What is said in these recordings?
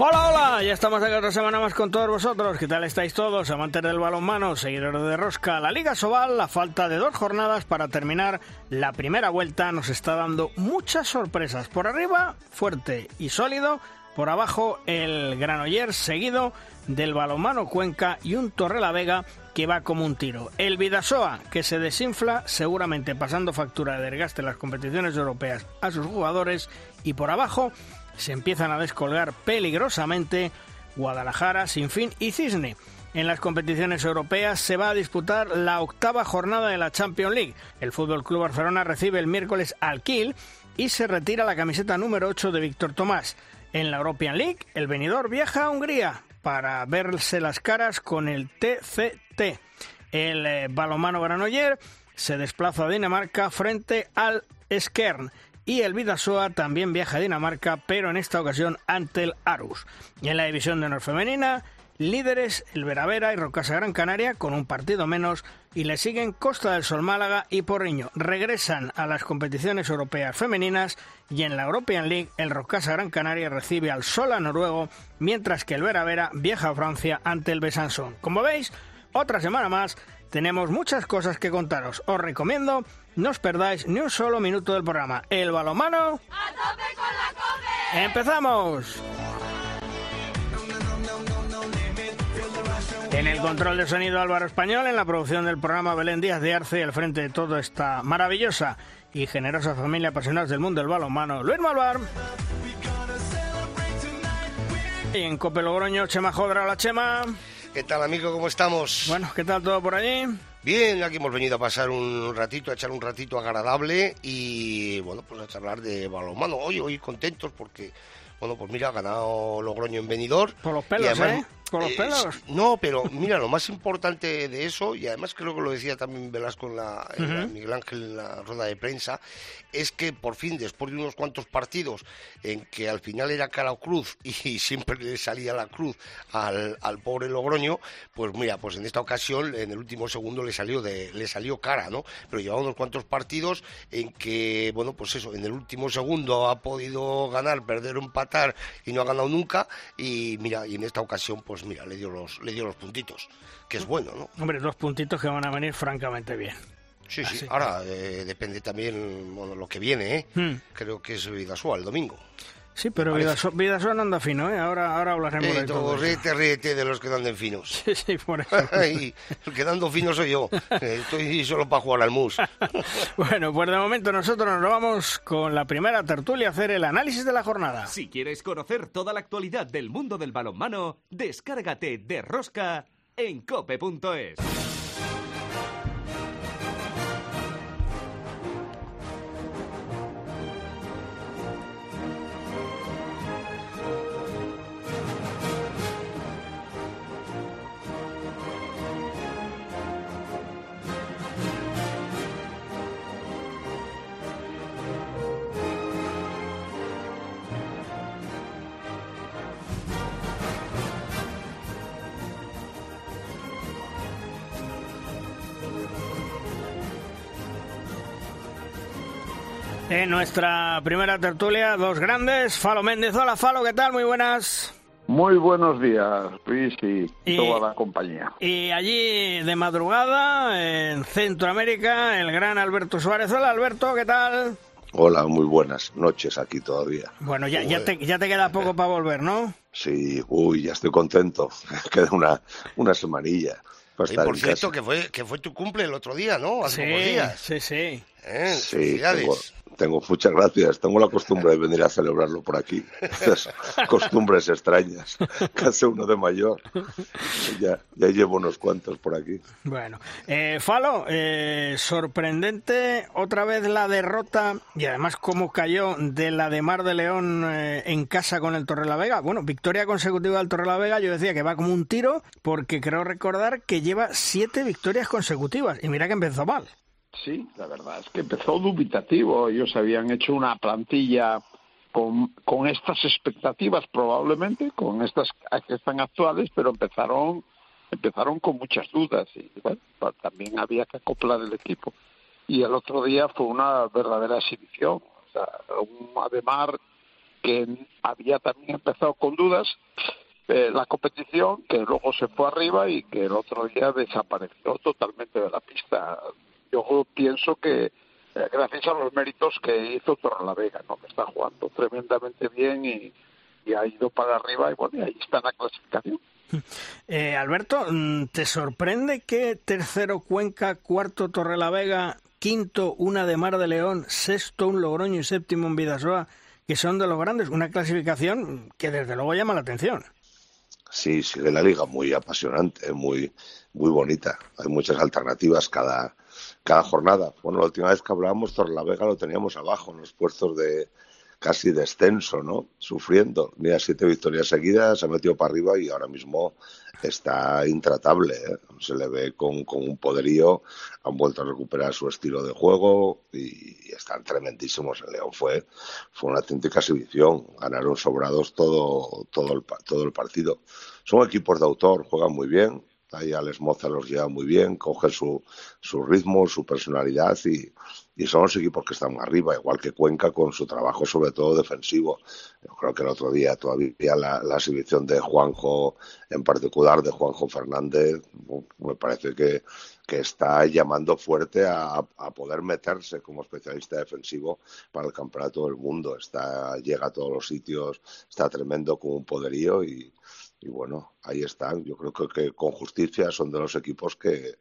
Hola, hola, ya estamos aquí otra semana más con todos vosotros. ¿Qué tal estáis todos? Amantes del balonmano, seguidores de Rosca. La Liga Sobal, la falta de dos jornadas para terminar la primera vuelta, nos está dando muchas sorpresas. Por arriba, fuerte y sólido. Por abajo, el Granoller, seguido del balonmano Cuenca y un Torre Vega que va como un tiro. El Vidasoa, que se desinfla, seguramente pasando factura de desgaste en las competiciones europeas a sus jugadores. Y por abajo, se empiezan a descolgar peligrosamente Guadalajara, Sinfín y Cisne. En las competiciones europeas se va a disputar la octava jornada de la Champions League. El Fútbol Club Barcelona recibe el miércoles al Kiel y se retira la camiseta número 8 de Víctor Tomás. En la European League, el venidor viaja a Hungría para verse las caras con el TCT. El eh, balomano Granoller se desplaza a Dinamarca frente al Skern y el Vidasoa también viaja a Dinamarca, pero en esta ocasión ante el Arus. Y en la división de honor femenina, líderes el Veravera y Rocasa Gran Canaria con un partido menos y le siguen Costa del Sol Málaga y Porriño. Regresan a las competiciones europeas femeninas y en la European League el Rocasa Gran Canaria recibe al Sola noruego, mientras que el Veravera viaja a Francia ante el Besançon. Como veis, otra semana más tenemos muchas cosas que contaros. Os recomiendo no os perdáis ni un solo minuto del programa. El balomano. ¡A tope con la cope! ¡Empezamos! En el control de sonido Álvaro Español, en la producción del programa Belén Díaz de Arce, al frente de toda esta maravillosa y generosa familia apasionados del mundo del balonmano, Luis Malvar. Y en Cope Logroño, Chema Jodra, la Chema. ¿Qué tal, amigo? ¿Cómo estamos? Bueno, ¿qué tal todo por allí? Bien, aquí hemos venido a pasar un ratito, a echar un ratito agradable y, bueno, pues a charlar de balonmano. Hoy, hoy contentos porque, bueno, pues mira, ha ganado Logroño en venidor. Por los pelos, ¿eh? Por los Eh, pelos. No, pero mira, lo más importante de eso, y además creo que lo decía también Velasco en la, en la-. Miguel Ángel en la rueda de prensa, es que por fin, después de unos cuantos partidos en que al final era cara o cruz y siempre le salía la cruz al, al pobre Logroño, pues mira, pues en esta ocasión, en el último segundo le salió de, le salió cara, ¿no? Pero llevaba unos cuantos partidos en que, bueno, pues eso, en el último segundo ha podido ganar, perder empatar y no ha ganado nunca, y mira, y en esta ocasión, pues mira, le dio los, le dio los puntitos, que es bueno, ¿no? Hombre, dos puntitos que van a venir francamente bien. Sí, sí. Ahora eh, depende también bueno, lo que viene, ¿eh? Hmm. Creo que es Vidasoa el domingo. Sí, pero. Vidaso- Vidasoa anda fino, ¿eh? Ahora, ahora hablaremos Eh, de todo. todo, ríete, ríete de los que dan finos. Sí, sí, por eso. y el que dando fino soy yo. Eh, estoy solo para jugar al mus. bueno, pues de momento nosotros nos vamos con la primera tertulia a hacer el análisis de la jornada. Si quieres conocer toda la actualidad del mundo del balonmano, descárgate de Rosca en cope.es. En nuestra primera tertulia, dos grandes. Falo Méndez. Hola, Falo, ¿qué tal? Muy buenas. Muy buenos días, Luis y, Y- toda la compañía. Y allí de madrugada, en Centroamérica, el gran Alberto Suárez. Hola, Alberto, ¿qué tal? Hola, muy buenas noches aquí todavía. Bueno, ya, ya, te, ya te queda poco para volver, ¿no? Sí, uy, ya estoy contento. Queda una, una semanilla Y por cierto, casa. que fue, que fue tu cumple el otro día, ¿no? Hace pocos Sí, días. sí, sí. ¿Eh? Sí, tengo, tengo muchas gracias. Tengo la costumbre de venir a celebrarlo por aquí. Costumbres extrañas hace uno de mayor. Ya, ya llevo unos cuantos por aquí. Bueno, eh, Falo, eh, sorprendente otra vez la derrota y además cómo cayó de la de Mar de León eh, en casa con el Torrelavega. Bueno, victoria consecutiva del Torrelavega, yo decía que va como un tiro porque creo recordar que lleva siete victorias consecutivas y mira que empezó mal. Sí, la verdad es que empezó dubitativo. Ellos habían hecho una plantilla con, con estas expectativas probablemente, con estas que están actuales, pero empezaron empezaron con muchas dudas y bueno, también había que acoplar el equipo. Y el otro día fue una verdadera exhibición. O sea, un Ademar que había también empezado con dudas, eh, la competición, que luego se fue arriba y que el otro día desapareció totalmente de la pista. Yo pienso que eh, gracias a los méritos que hizo Torrelavega, ¿no? que está jugando tremendamente bien y, ha ido para arriba y bueno, ahí está la clasificación. Eh, Alberto, mm, ¿te sorprende que tercero Cuenca, cuarto Torrelavega, quinto una de Mar de León, sexto un Logroño y séptimo un Vidasoa, que son de los grandes? Una clasificación que desde luego llama la atención. Sí, sigue la liga muy apasionante, muy, muy bonita. Hay muchas alternativas cada, cada jornada. Bueno, la última vez que hablábamos, Torlavega lo teníamos abajo en los puestos de casi descenso, ¿no? Sufriendo. Mira, siete victorias seguidas, se ha metido para arriba y ahora mismo está intratable. ¿eh? Se le ve con, con, un poderío, han vuelto a recuperar su estilo de juego y están tremendísimos. El León fue, fue una auténtica exhibición. Ganaron sobrados todo, todo, el, todo el partido. Son equipos de autor, juegan muy bien. Ahí Alex Moza los lleva muy bien, coge su, su ritmo, su personalidad y, y son los equipos que están arriba, igual que Cuenca con su trabajo sobre todo defensivo. Yo creo que el otro día todavía la, la exhibición de Juanjo, en particular de Juanjo Fernández, me parece que, que está llamando fuerte a, a, poder meterse como especialista defensivo para el campeonato del mundo. Está, llega a todos los sitios, está tremendo con un poderío y, y bueno, ahí están. Yo creo que, con justicia son de los equipos que,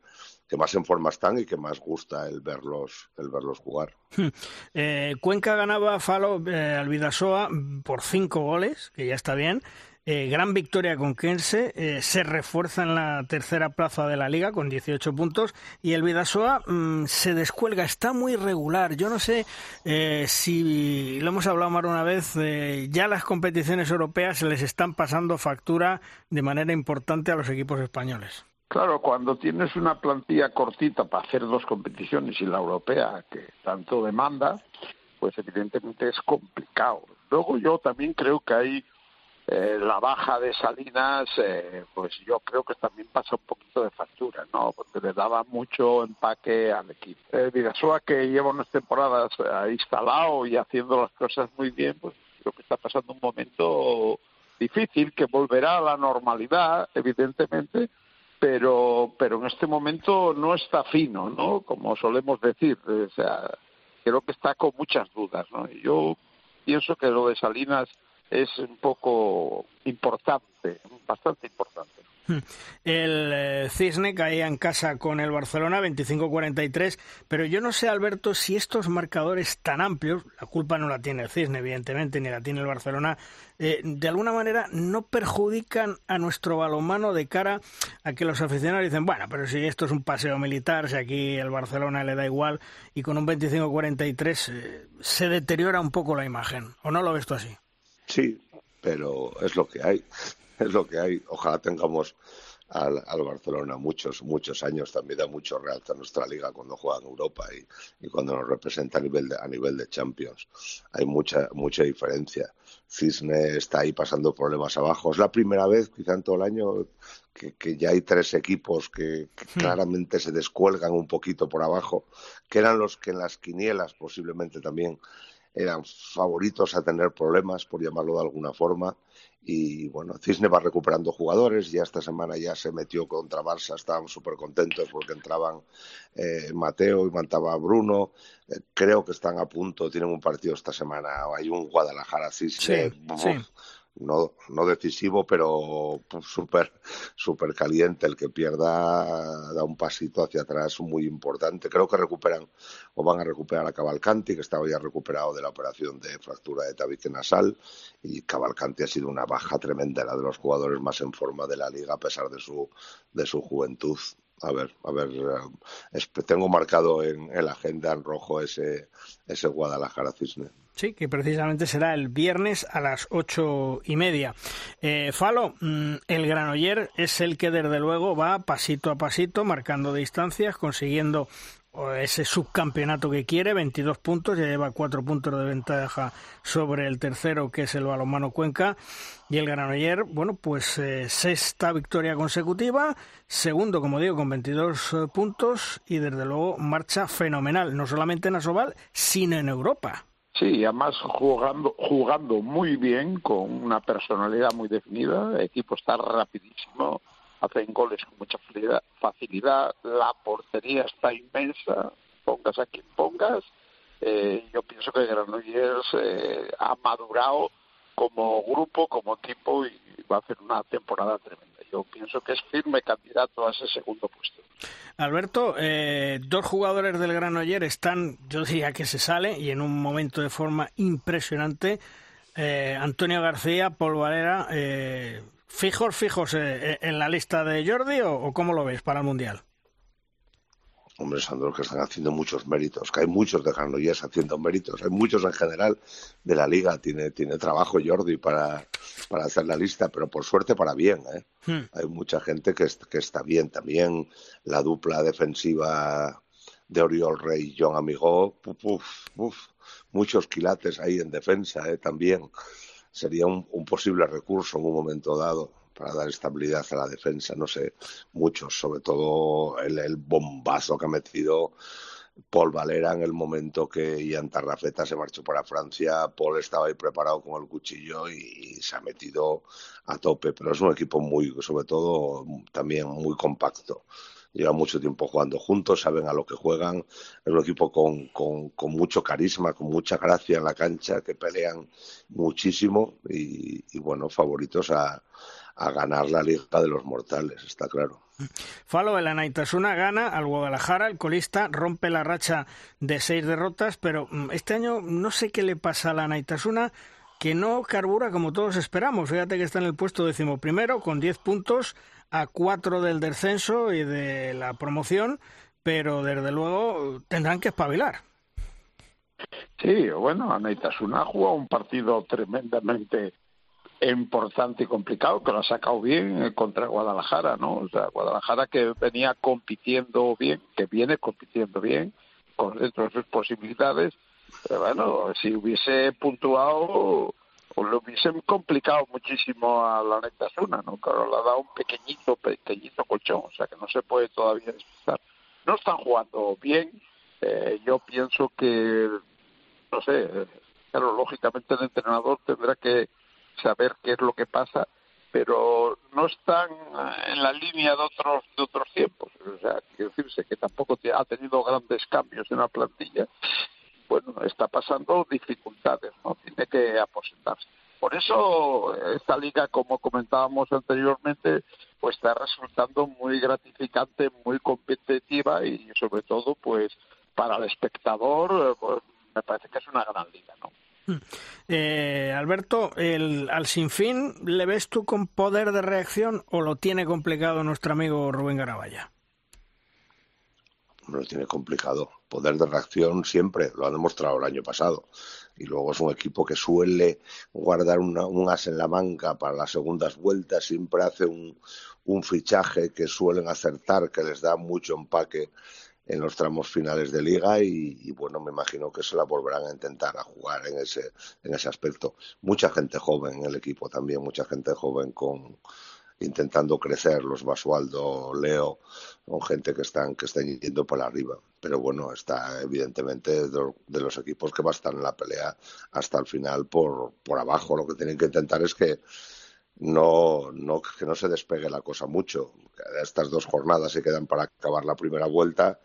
que, más en forma están y que más gusta el verlos, el verlos jugar. Eh, Cuenca ganaba Falo eh, al Vidasoa por cinco goles, que ya está bien. Eh, gran victoria con Kense, eh, se refuerza en la tercera plaza de la liga con 18 puntos y el Vidasoa mmm, se descuelga, está muy regular. Yo no sé eh, si lo hemos hablado más una vez, eh, ya las competiciones europeas les están pasando factura de manera importante a los equipos españoles. Claro, cuando tienes una plantilla cortita para hacer dos competiciones y la europea que tanto demanda, pues evidentemente es complicado. Luego yo también creo que hay eh, la baja de Salinas, eh, pues yo creo que también pasa un poquito de factura, ¿no? Porque le daba mucho empaque al equipo. Eh, Vidasoa, que lleva unas temporadas eh, instalado y haciendo las cosas muy bien, pues creo que está pasando un momento difícil, que volverá a la normalidad, evidentemente, pero, pero en este momento no está fino, ¿no? Como solemos decir, o sea, creo que está con muchas dudas, ¿no? Yo pienso que lo de Salinas es un poco importante, bastante importante. Hmm. El eh, Cisne caía en casa con el Barcelona 25-43, pero yo no sé, Alberto, si estos marcadores tan amplios, la culpa no la tiene el Cisne, evidentemente, ni la tiene el Barcelona, eh, de alguna manera no perjudican a nuestro balonmano de cara a que los aficionados dicen, bueno, pero si esto es un paseo militar, si aquí el Barcelona le da igual, y con un 25-43 eh, se deteriora un poco la imagen, ¿o no lo ves tú así? Sí, pero es lo que hay, es lo que hay. Ojalá tengamos al, al, Barcelona muchos, muchos años. También da mucho realza nuestra liga cuando juega en Europa y, y, cuando nos representa a nivel, de, a nivel de Champions. Hay mucha, mucha diferencia. Cisne está ahí pasando problemas abajo. Es la primera vez, quizá en todo el año, que, que ya hay tres equipos que, que hmm. claramente se descuelgan un poquito por abajo, que eran los que en las quinielas posiblemente también eran favoritos a tener problemas, por llamarlo de alguna forma. Y bueno, Cisne va recuperando jugadores. Ya esta semana ya se metió contra Barça. Estaban súper contentos porque entraban eh, Mateo y mantaba Bruno. Eh, creo que están a punto. Tienen un partido esta semana. Hay un Guadalajara Cisne. Sí, sí no, no decisivo, pero súper super caliente. El que pierda da un pasito hacia atrás muy importante. Creo que recuperan o van a recuperar a Cavalcanti, que estaba ya recuperado de la operación de fractura de tabique nasal. Y Cavalcanti ha sido una baja tremenda, la de los jugadores más en forma de la liga, a pesar de su, de su juventud. A ver, a ver, tengo marcado en, en la agenda en rojo ese, ese Guadalajara Cisne. Sí, que precisamente será el viernes a las ocho y media. Eh, Falo, mm, el Granoller es el que desde luego va pasito a pasito, marcando distancias, consiguiendo ese subcampeonato que quiere, 22 puntos, ya lleva cuatro puntos de ventaja sobre el tercero, que es el balonmano Cuenca, y el Granoller, bueno, pues eh, sexta victoria consecutiva, segundo, como digo, con 22 eh, puntos, y desde luego marcha fenomenal, no solamente en Asobal, sino en Europa. Sí, además jugando, jugando muy bien, con una personalidad muy definida, el equipo está rapidísimo, hacen goles con mucha facilidad, la portería está inmensa, pongas a quien pongas. Eh, yo pienso que Granollers eh, ha madurado como grupo, como equipo y va a hacer una temporada tremenda. Yo pienso que es firme candidato a ese segundo puesto. Alberto, eh, dos jugadores del Granoller están, yo diría que se sale y en un momento de forma impresionante. Eh, Antonio García, Paul Valera, eh, ¿Fijos, fijos eh, eh, en la lista de Jordi o, cómo lo ves para el Mundial? Hombre, Sandro, que están haciendo muchos méritos, que hay muchos de Granollers haciendo méritos, hay muchos en general de la liga, tiene, tiene trabajo Jordi para, para hacer la lista, pero por suerte para bien, ¿eh? Hmm. Hay mucha gente que, que está bien, también la dupla defensiva de Oriol Rey y John Amigo, muchos quilates ahí en defensa, ¿eh? También sería un, posible recurso en un momento dado para dar estabilidad a la defensa. No sé, muchos, sobre todo el, bombazo que ha metido Paul Valera en el momento que Ian Tarrafeta se marchó para Francia. Paul estaba ahí preparado con el cuchillo y, se ha metido a tope, pero es un equipo muy, sobre todo, también muy compacto llevan mucho tiempo jugando juntos, saben a lo que juegan, es un equipo con, con, mucho carisma, con mucha gracia en la cancha, que pelean muchísimo y, bueno, favoritos a, a ganar la Liga de los Mortales, está claro. Falo, el Anaitasuna gana al Guadalajara, el colista rompe la racha de seis derrotas, pero mm, este año no sé qué le pasa a la Anaitasuna, que no carbura como todos esperamos. Fíjate que está en el puesto decimoprimero con diez puntos, a cuatro del descenso y de la promoción, pero desde luego tendrán que espabilar. Sí, bueno, Anaitasuna ha jugado un partido tremendamente importante y complicado, que lo ha sacado bien eh, contra Guadalajara, ¿no? O sea, Guadalajara que venía compitiendo bien, que viene compitiendo bien, con dentro de sus posibilidades, bueno, si hubiese puntuado lo hubiesen complicado muchísimo a la neta Zuna, ¿no? Claro, le ha dado un pequeñito, pequeñito colchón, o sea que no se puede todavía despistar. No están jugando bien, eh, yo pienso que, no sé, claro, lógicamente el entrenador tendrá que saber qué es lo que pasa, pero no están en la línea de otros de otros tiempos. O sea, quiero decirse que tampoco ha tenido grandes cambios en la plantilla bueno, está pasando dificultades, ¿no? Tiene que aposentarse. Por eso esta liga, como comentábamos anteriormente, pues está resultando muy gratificante, muy competitiva y sobre todo, pues para el espectador, pues, me parece que es una gran liga, ¿no? Hmm. Eh, Alberto, el, al sinfín, ¿le ves tú con poder de reacción o lo tiene complicado nuestro amigo Rubén Garabaya? lo tiene complicado. Poder de reacción siempre, lo ha demostrado el año pasado. Y luego es un equipo que suele guardar un as en la manga para las segundas vueltas, siempre hace un, un fichaje que suelen acertar, que les da mucho empaque en los tramos finales de liga y, y, bueno, me imagino que se la volverán a intentar a jugar en ese, en ese aspecto. Mucha gente joven en el equipo también, mucha gente joven con, intentando crecer, los Basualdo, Leo, son gente que están, que están yendo para arriba. Pero bueno, está evidentemente de, los equipos que va a estar en la pelea hasta el final por, por abajo. Lo que tienen que intentar es que no, no, que no se despegue la cosa mucho. Estas dos jornadas se quedan para acabar la primera vuelta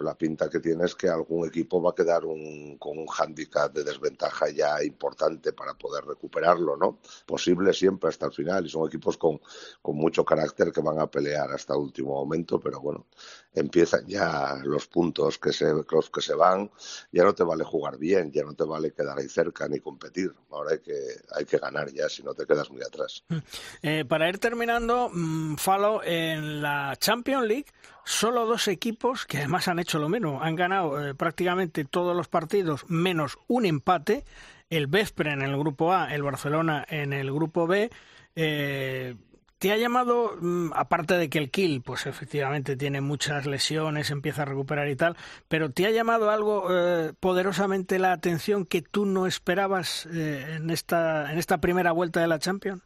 la pinta que tiene es que algún equipo va a quedar con un hándicap de desventaja ya importante para poder recuperarlo, ¿no? Posible siempre hasta el final y son equipos con, con mucho carácter que van a pelear hasta el último momento, pero bueno, empiezan ya los puntos que se, los que se van, ya no te vale jugar bien, ya no te vale quedar ahí cerca ni competir, ahora hay que, hay que ganar ya, si no te quedas muy atrás. Mm. Eh, para ir terminando, mm, Falo, en la Champions League, solo dos equipos que además han hecho lo menos, han ganado eh, prácticamente todos los partidos menos un empate, el Vespre en el grupo A, el Barcelona en el grupo B. Eh, ¿te ha llamado, mm, aparte de que el Kill, pues efectivamente tiene muchas lesiones, empieza a recuperar y tal, pero ¿te ha llamado algo eh, poderosamente la atención que tú no esperabas eh, en, esta, en esta primera vuelta de la Champions?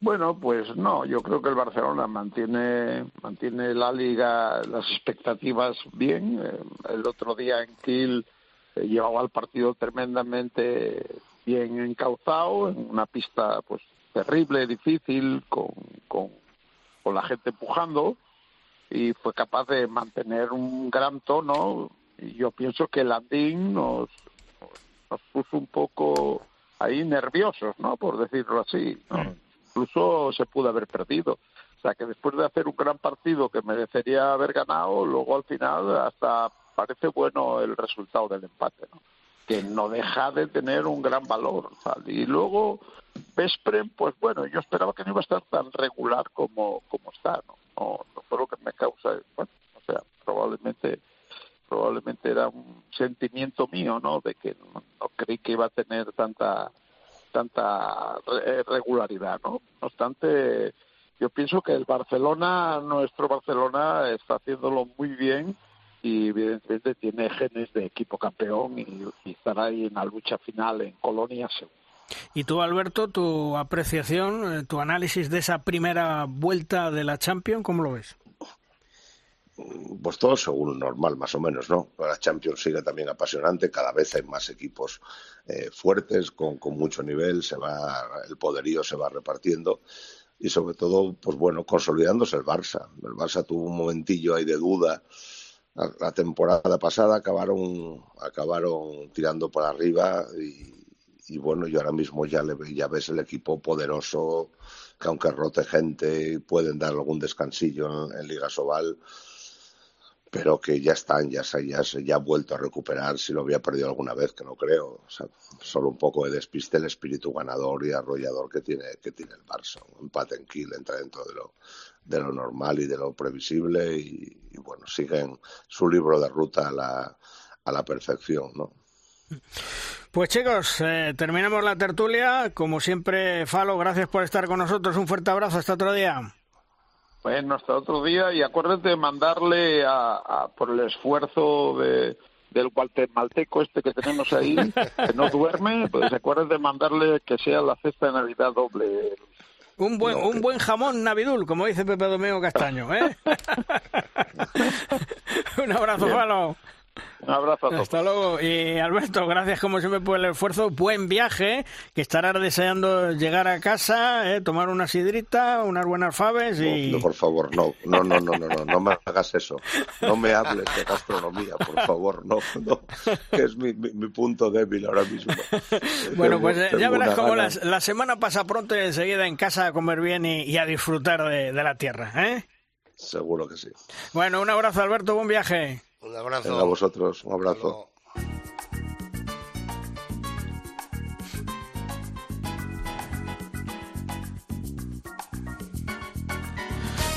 Bueno, pues no, yo creo que el Barcelona mantiene, mantiene la liga, las expectativas bien. Eh, el otro día en Kiel eh, llevaba el partido tremendamente bien encauzado, en una pista pues terrible, difícil, con, con, con la gente empujando, y fue capaz de mantener un gran tono. Y yo pienso que Landín nos, nos puso un poco ahí nerviosos, ¿no? Por decirlo así, ¿no? Mm incluso se pudo haber perdido. O sea que después de hacer un gran partido que merecería haber ganado, luego al final hasta parece bueno el resultado del empate, ¿no? que no deja de tener un gran valor. Y luego Vespren, pues bueno, yo esperaba que no iba a estar tan regular como, como está, ¿no? No, fue lo que me causa, bueno, o sea, probablemente probablemente era un sentimiento mío, ¿no? De que no creí que iba a tener tanta tanta eh, regularidad, ¿no? No obstante, yo pienso que el Barcelona, nuestro Barcelona, está haciéndolo muy bien y evidentemente tiene genes de equipo campeón y, estará ahí en la lucha final en Colonia seguro. Y tú, Alberto, tu apreciación, eh, tu análisis de esa primera vuelta de la Champions, ¿cómo lo ves? pues todo según normal, más o menos, ¿no? La Champions sigue también apasionante, cada vez hay más equipos eh, fuertes, con, con, mucho nivel, se va, el poderío se va repartiendo y sobre todo, pues bueno, consolidándose el Barça. El Barça tuvo un momentillo ahí de duda. La, temporada pasada acabaron, acabaron tirando para arriba y, bueno, y ahora mismo ya, le, ya ves el equipo poderoso, que aunque rote gente, pueden dar algún descansillo en, Liga Sobal pero que ya están, ya se, ya ya ha vuelto a recuperar si lo había perdido alguna vez, que no creo. O sea, solo un poco de despiste el espíritu ganador y arrollador que tiene, que tiene el Barça. Un empate en kill entra dentro de lo, de lo normal y de lo previsible y, bueno, siguen su libro de ruta a la, a la perfección, ¿no? Pues chicos, eh, terminamos la tertulia. Como siempre, Falo, gracias por estar con nosotros. Un fuerte abrazo. Hasta otro día. Bueno, hasta otro día y acuérdate de mandarle a, por el esfuerzo de, del guatemalteco este que tenemos ahí, que no duerme, pues acuérdate de mandarle que sea la cesta de Navidad doble. Un buen, un buen jamón navidul, como dice Pepe Domingo Castaño, ¿eh? un abrazo, Falo. Un abrazo a todos. Hasta luego. Y Alberto, gracias como siempre por el esfuerzo. Buen viaje, que estarás deseando llegar a casa, ¿eh? tomar una sidrita, unas buenas faves y... No, por favor, no, no, no, no, no, no, no me hagas eso. No me hables de gastronomía, por favor, no, no, que es mi, mi, punto débil ahora mismo. Bueno, pues ya verás cómo la, la, semana pasa pronto y enseguida en casa a comer bien y, y a disfrutar de, de la tierra, ¿eh? Seguro que sí. Bueno, un abrazo, Alberto, buen viaje. Un abrazo. Venga, a vosotros, un abrazo.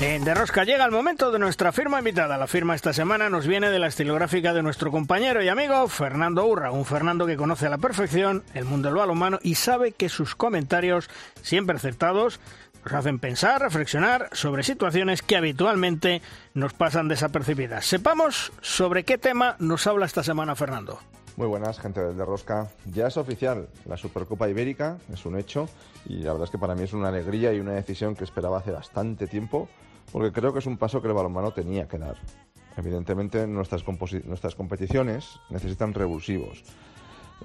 En De Rosca llega el momento de nuestra firma invitada. La firma esta semana nos viene de la estilográfica de nuestro compañero y amigo Fernando Urra, un Fernando que conoce a la perfección el mundo del balonmano y sabe que sus comentarios, siempre acertados, nos hacen pensar, reflexionar sobre situaciones que habitualmente nos pasan desapercibidas. Sepamos sobre qué tema nos habla esta semana Fernando. Muy buenas, gente de Rosca. Ya es oficial, la Supercopa Ibérica es un hecho y la verdad es que para mí es una alegría y una decisión que esperaba hace bastante tiempo porque creo que es un paso que el balonmano tenía que dar. Evidentemente nuestras competiciones necesitan revulsivos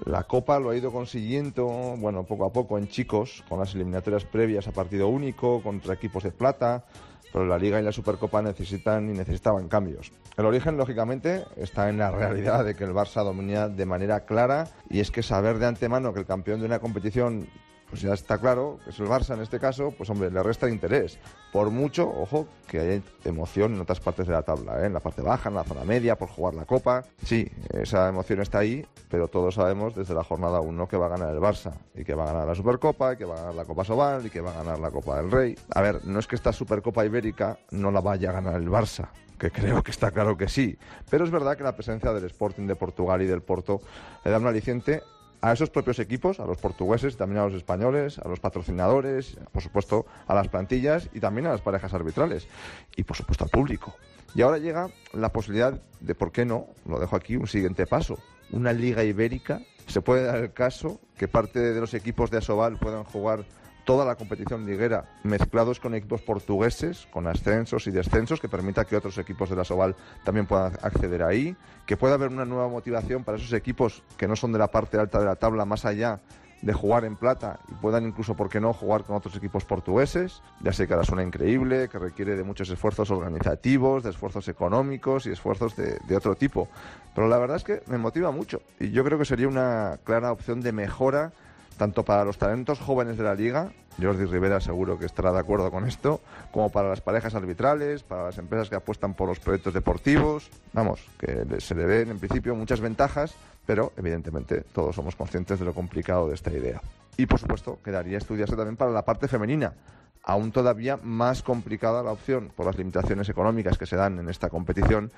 la Copa lo ha ido consiguiendo, bueno, poco a poco en chicos, con las eliminatorias previas a partido único, contra equipos de plata, pero la Liga y la Supercopa necesitan y necesitaban cambios. El origen, lógicamente, está en la realidad de que el Barça domina de manera clara y es que saber de antemano que el campeón de una competición pues ya está claro que es el Barça en este caso, pues hombre, le resta interés. Por mucho, ojo, que haya emoción en otras partes de la tabla, ¿eh? en la parte baja, en la zona media, por jugar la Copa. Sí, esa emoción está ahí, pero todos sabemos desde la jornada 1 que va a ganar el Barça, y que va a ganar la Supercopa, y que va a ganar la Copa Sobal, y que va a ganar la Copa del Rey. A ver, no es que esta Supercopa Ibérica no la vaya a ganar el Barça, que creo que está claro que sí, pero es verdad que la presencia del Sporting de Portugal y del Porto le da un aliciente a esos propios equipos, a los portugueses, también a los españoles, a los patrocinadores, por supuesto a las plantillas y también a las parejas arbitrales y por supuesto al público. Y ahora llega la posibilidad de, ¿por qué no? Lo dejo aquí, un siguiente paso. Una liga ibérica. Se puede dar el caso que parte de los equipos de Asobal puedan jugar toda la competición liguera mezclados con equipos portugueses, con ascensos y descensos, que permita que otros equipos de la Soval también puedan acceder ahí, que pueda haber una nueva motivación para esos equipos que no son de la parte alta de la tabla, más allá de jugar en plata y puedan incluso, ¿por qué no?, jugar con otros equipos portugueses. Ya sé que ahora suena increíble, que requiere de muchos esfuerzos organizativos, de esfuerzos económicos y esfuerzos de, de otro tipo. Pero la verdad es que me motiva mucho y yo creo que sería una clara opción de mejora tanto para los talentos jóvenes de la liga, Jordi Rivera seguro que estará de acuerdo con esto, como para las parejas arbitrales, para las empresas que apuestan por los proyectos deportivos. Vamos, que se le ven en principio muchas ventajas, pero evidentemente todos somos conscientes de lo complicado de esta idea. Y por supuesto, quedaría estudiarse también para la parte femenina, aún todavía más complicada la opción por las limitaciones económicas que se dan en esta competición,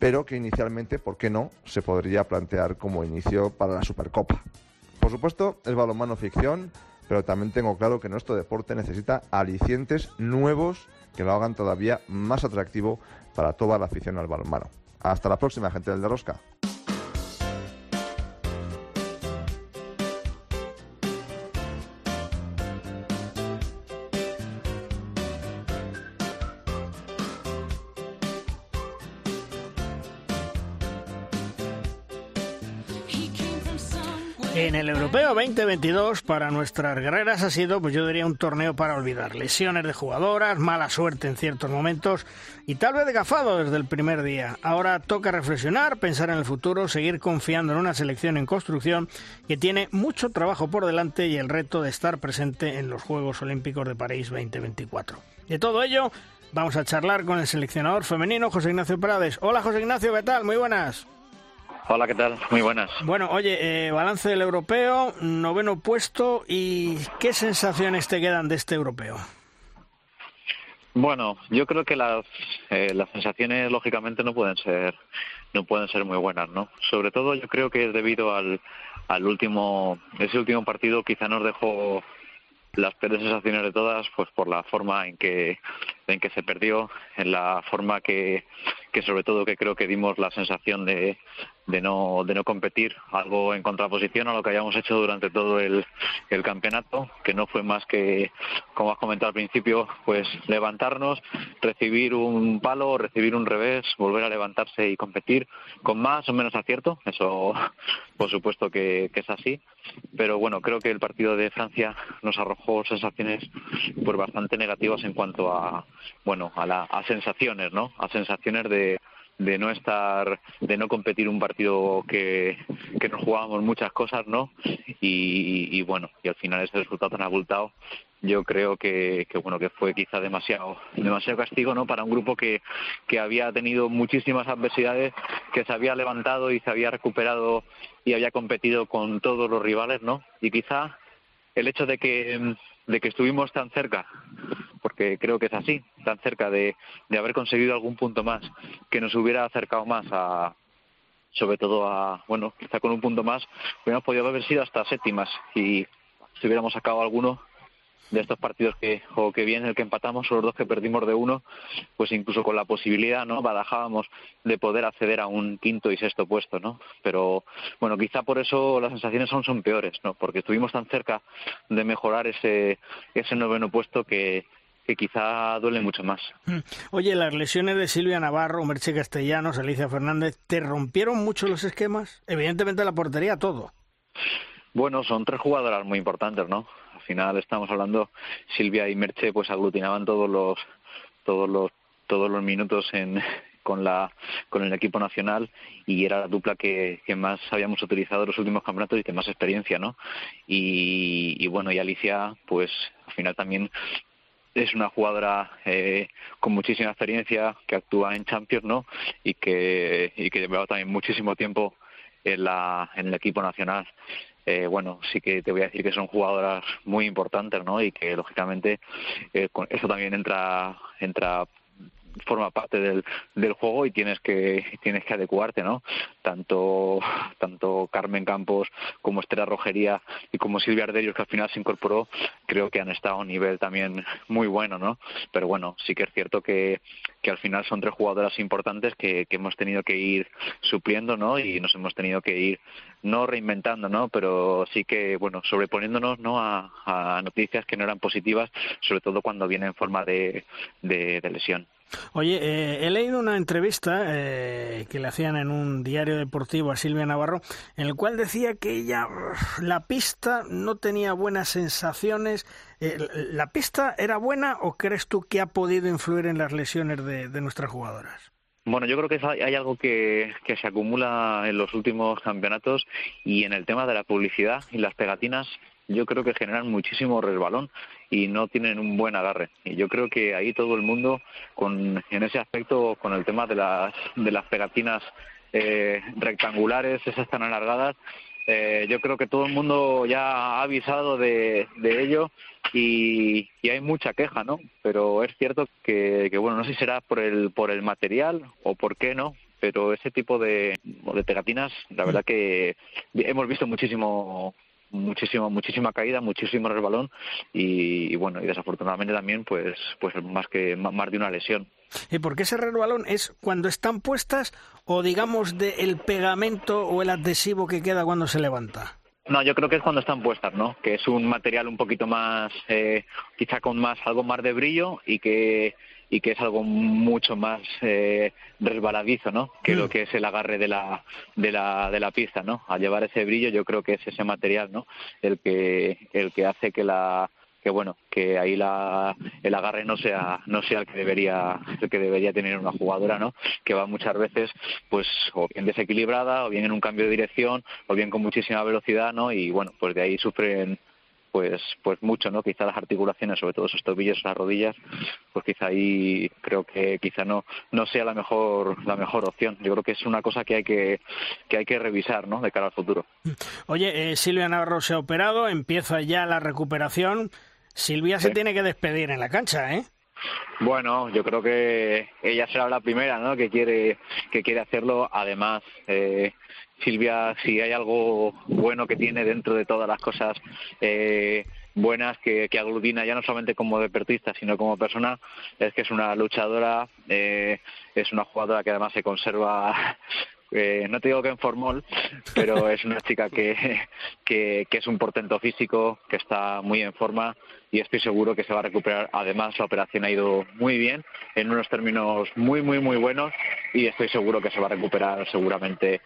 pero que inicialmente, ¿por qué no?, se podría plantear como inicio para la Supercopa. Por supuesto, es balonmano ficción, pero también tengo claro que nuestro deporte necesita alicientes nuevos que lo hagan todavía más atractivo para toda la afición al balonmano. Hasta la próxima, gente del de Rosca. 2022 para nuestras guerreras ha sido, pues yo diría, un torneo para olvidar. Lesiones de jugadoras, mala suerte en ciertos momentos y tal vez gafado desde el primer día. Ahora toca reflexionar, pensar en el futuro, seguir confiando en una selección en construcción que tiene mucho trabajo por delante y el reto de estar presente en los Juegos Olímpicos de París 2024. De todo ello, vamos a charlar con el seleccionador femenino José Ignacio Prades. Hola José Ignacio, ¿qué tal? Muy buenas. Hola, ¿qué tal? Muy buenas. Bueno, oye, eh, balance del europeo, noveno puesto, ¿y qué sensaciones te quedan de este europeo? Bueno, yo creo que las, eh, las sensaciones lógicamente no pueden ser no pueden ser muy buenas, ¿no? Sobre todo yo creo que es debido al, al último ese último partido quizá nos dejó las peores sensaciones de todas pues por la forma en que en que se perdió en la forma que que sobre todo que creo que dimos la sensación de de no, de no competir, algo en contraposición a lo que hayamos hecho durante todo el, el campeonato, que no fue más que, como has comentado al principio, pues levantarnos, recibir un palo, recibir un revés, volver a levantarse y competir con más o menos acierto, eso por supuesto que, que es así, pero bueno, creo que el partido de Francia nos arrojó sensaciones pues bastante negativas en cuanto a, bueno, a, la, a sensaciones, ¿no? A sensaciones de de no estar, de no competir un partido que, que nos jugábamos muchas cosas, ¿no? Y, y, bueno, y al final ese resultado tan abultado, yo creo que, que bueno que fue quizá demasiado, demasiado castigo, ¿no? Para un grupo que, que había tenido muchísimas adversidades, que se había levantado y se había recuperado y había competido con todos los rivales, ¿no? Y quizá el hecho de que de que estuvimos tan cerca, porque creo que es así, tan cerca de, de haber conseguido algún punto más, que nos hubiera acercado más a, sobre todo a, bueno, quizá con un punto más, hubiéramos podido haber sido hasta séptimas y si hubiéramos sacado alguno, de estos partidos que o que bien el que empatamos o los dos que perdimos de uno, pues incluso con la posibilidad, ¿no? Barajábamos de poder acceder a un quinto y sexto puesto, ¿no? Pero bueno, quizá por eso las sensaciones son son peores, ¿no? Porque estuvimos tan cerca de mejorar ese ese noveno puesto que que quizá duele mucho más. Oye, las lesiones de Silvia Navarro, Merche Castellanos, Alicia Fernández, ¿te rompieron mucho los esquemas? Evidentemente la portería, todo. Bueno, son tres jugadoras muy importantes, ¿no? Al final estamos hablando, Silvia y Merche pues aglutinaban todos los, todos los, todos los minutos en, con la con el equipo nacional y era la dupla que, que más habíamos utilizado en los últimos campeonatos y de más experiencia, ¿no? Y, y bueno, y Alicia, pues al final también es una jugadora eh, con muchísima experiencia que actúa en Champions, ¿no? Y que y que llevaba también muchísimo tiempo en la en el equipo nacional eh, bueno, sí que te voy a decir que son jugadoras muy importantes, ¿no? Y que lógicamente eh, con eso también entra entra forma parte del, del juego y tienes que tienes que adecuarte no tanto tanto Carmen Campos como Estela Rogería y como Silvia Arderios que al final se incorporó creo que han estado a un nivel también muy bueno no pero bueno sí que es cierto que que al final son tres jugadoras importantes que, que hemos tenido que ir supliendo no y nos hemos tenido que ir no reinventando, ¿no? Pero sí que, bueno, sobreponiéndonos, ¿no? A, a noticias que no eran positivas, sobre todo cuando viene en forma de, de, de lesión. Oye, eh, he leído una entrevista eh, que le hacían en un diario deportivo a Silvia Navarro, en el cual decía que ella, la pista no tenía buenas sensaciones. Eh, ¿La pista era buena o crees tú que ha podido influir en las lesiones de, de nuestras jugadoras? Bueno, yo creo que hay algo que, que, se acumula en los últimos campeonatos y en el tema de la publicidad y las pegatinas yo creo que generan muchísimo resbalón y no tienen un buen agarre. Y yo creo que ahí todo el mundo, con, en ese aspecto, con el tema de las, de las pegatinas eh, rectangulares, esas tan alargadas, eh, yo creo que todo el mundo ya ha avisado de, de ello y, y, hay mucha queja, ¿no? Pero es cierto que, que, bueno, no sé si será por el, por el material o por qué no, pero ese tipo de, de pegatinas, la verdad que hemos visto muchísimo muchísimo muchísima caída muchísimo resbalón y, y, bueno y desafortunadamente también pues pues más que más de una lesión ¿Y por qué ese resbalón es cuando están puestas o digamos del el pegamento o el adhesivo que queda cuando se levanta? No, yo creo que es cuando están puestas, ¿no? Que es un material un poquito más, eh, quizá con más algo más de brillo y que y que es algo mucho más eh, resbaladizo, ¿no? Que mm. lo que es el agarre de la de la de la pista, ¿no? Al llevar ese brillo, yo creo que es ese material, ¿no? El que el que hace que la que bueno que ahí la, el agarre no sea no sea el que debería el que debería tener una jugadora no que va muchas veces pues o bien desequilibrada o bien en un cambio de dirección o bien con muchísima velocidad no y bueno pues de ahí sufren pues pues mucho no quizá las articulaciones sobre todo esos tobillos las rodillas pues quizá ahí creo que quizá no no sea la mejor la mejor opción yo creo que es una cosa que hay que que hay que revisar no de cara al futuro oye eh, Silvia Navarro se ha operado empieza ya la recuperación Silvia se tiene que despedir en la cancha, ¿eh? Bueno, yo creo que ella será la primera, ¿no? Que quiere que quiere hacerlo. Además, eh, Silvia, si hay algo bueno que tiene dentro de todas las cosas eh, buenas que, aglutina ya no solamente como deportista, sino como persona, es que es una luchadora, eh, es una jugadora que además se conserva eh, no te digo que en formol, pero es una chica que, que, es un portento físico, que está muy en forma y estoy seguro que se va a recuperar. Además, la operación ha ido muy bien, en unos términos muy, muy, muy buenos y estoy seguro que se va a recuperar seguramente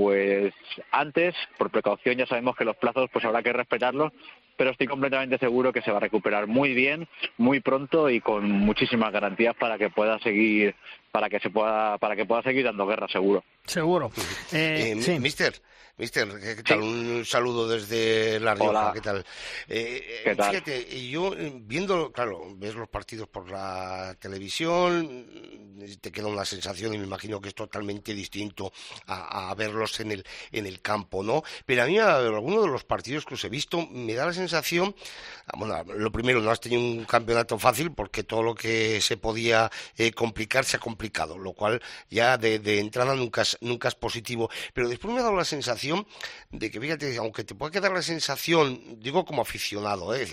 pues antes, por precaución, ya sabemos que los plazos pues habrá que respetarlos, pero estoy completamente seguro que se va a recuperar muy bien, muy pronto y con muchísimas garantías para que pueda seguir, para que se pueda, para que pueda seguir dando guerra, seguro. Seguro. Eh, eh, sí. Mister, Mister, ¿qué tal? Sí. Un saludo desde La Rioja, Hola. ¿qué tal? Eh, ¿Qué tal? Fíjate, yo viendo, claro, ves los partidos por la televisión, te queda una sensación y me imagino que es totalmente distinto a, a verlos en el, en el campo, ¿no? Pero a mí, algunos de los partidos que os he visto, me da la sensación, bueno, lo primero, no has tenido un campeonato fácil porque todo lo que se podía eh, complicar se ha complicado, lo cual ya de, de entrada nunca es, nunca es positivo. Pero después me ha dado la sensación de que, fíjate, aunque te pueda quedar la sensación, digo como aficionado, ¿eh?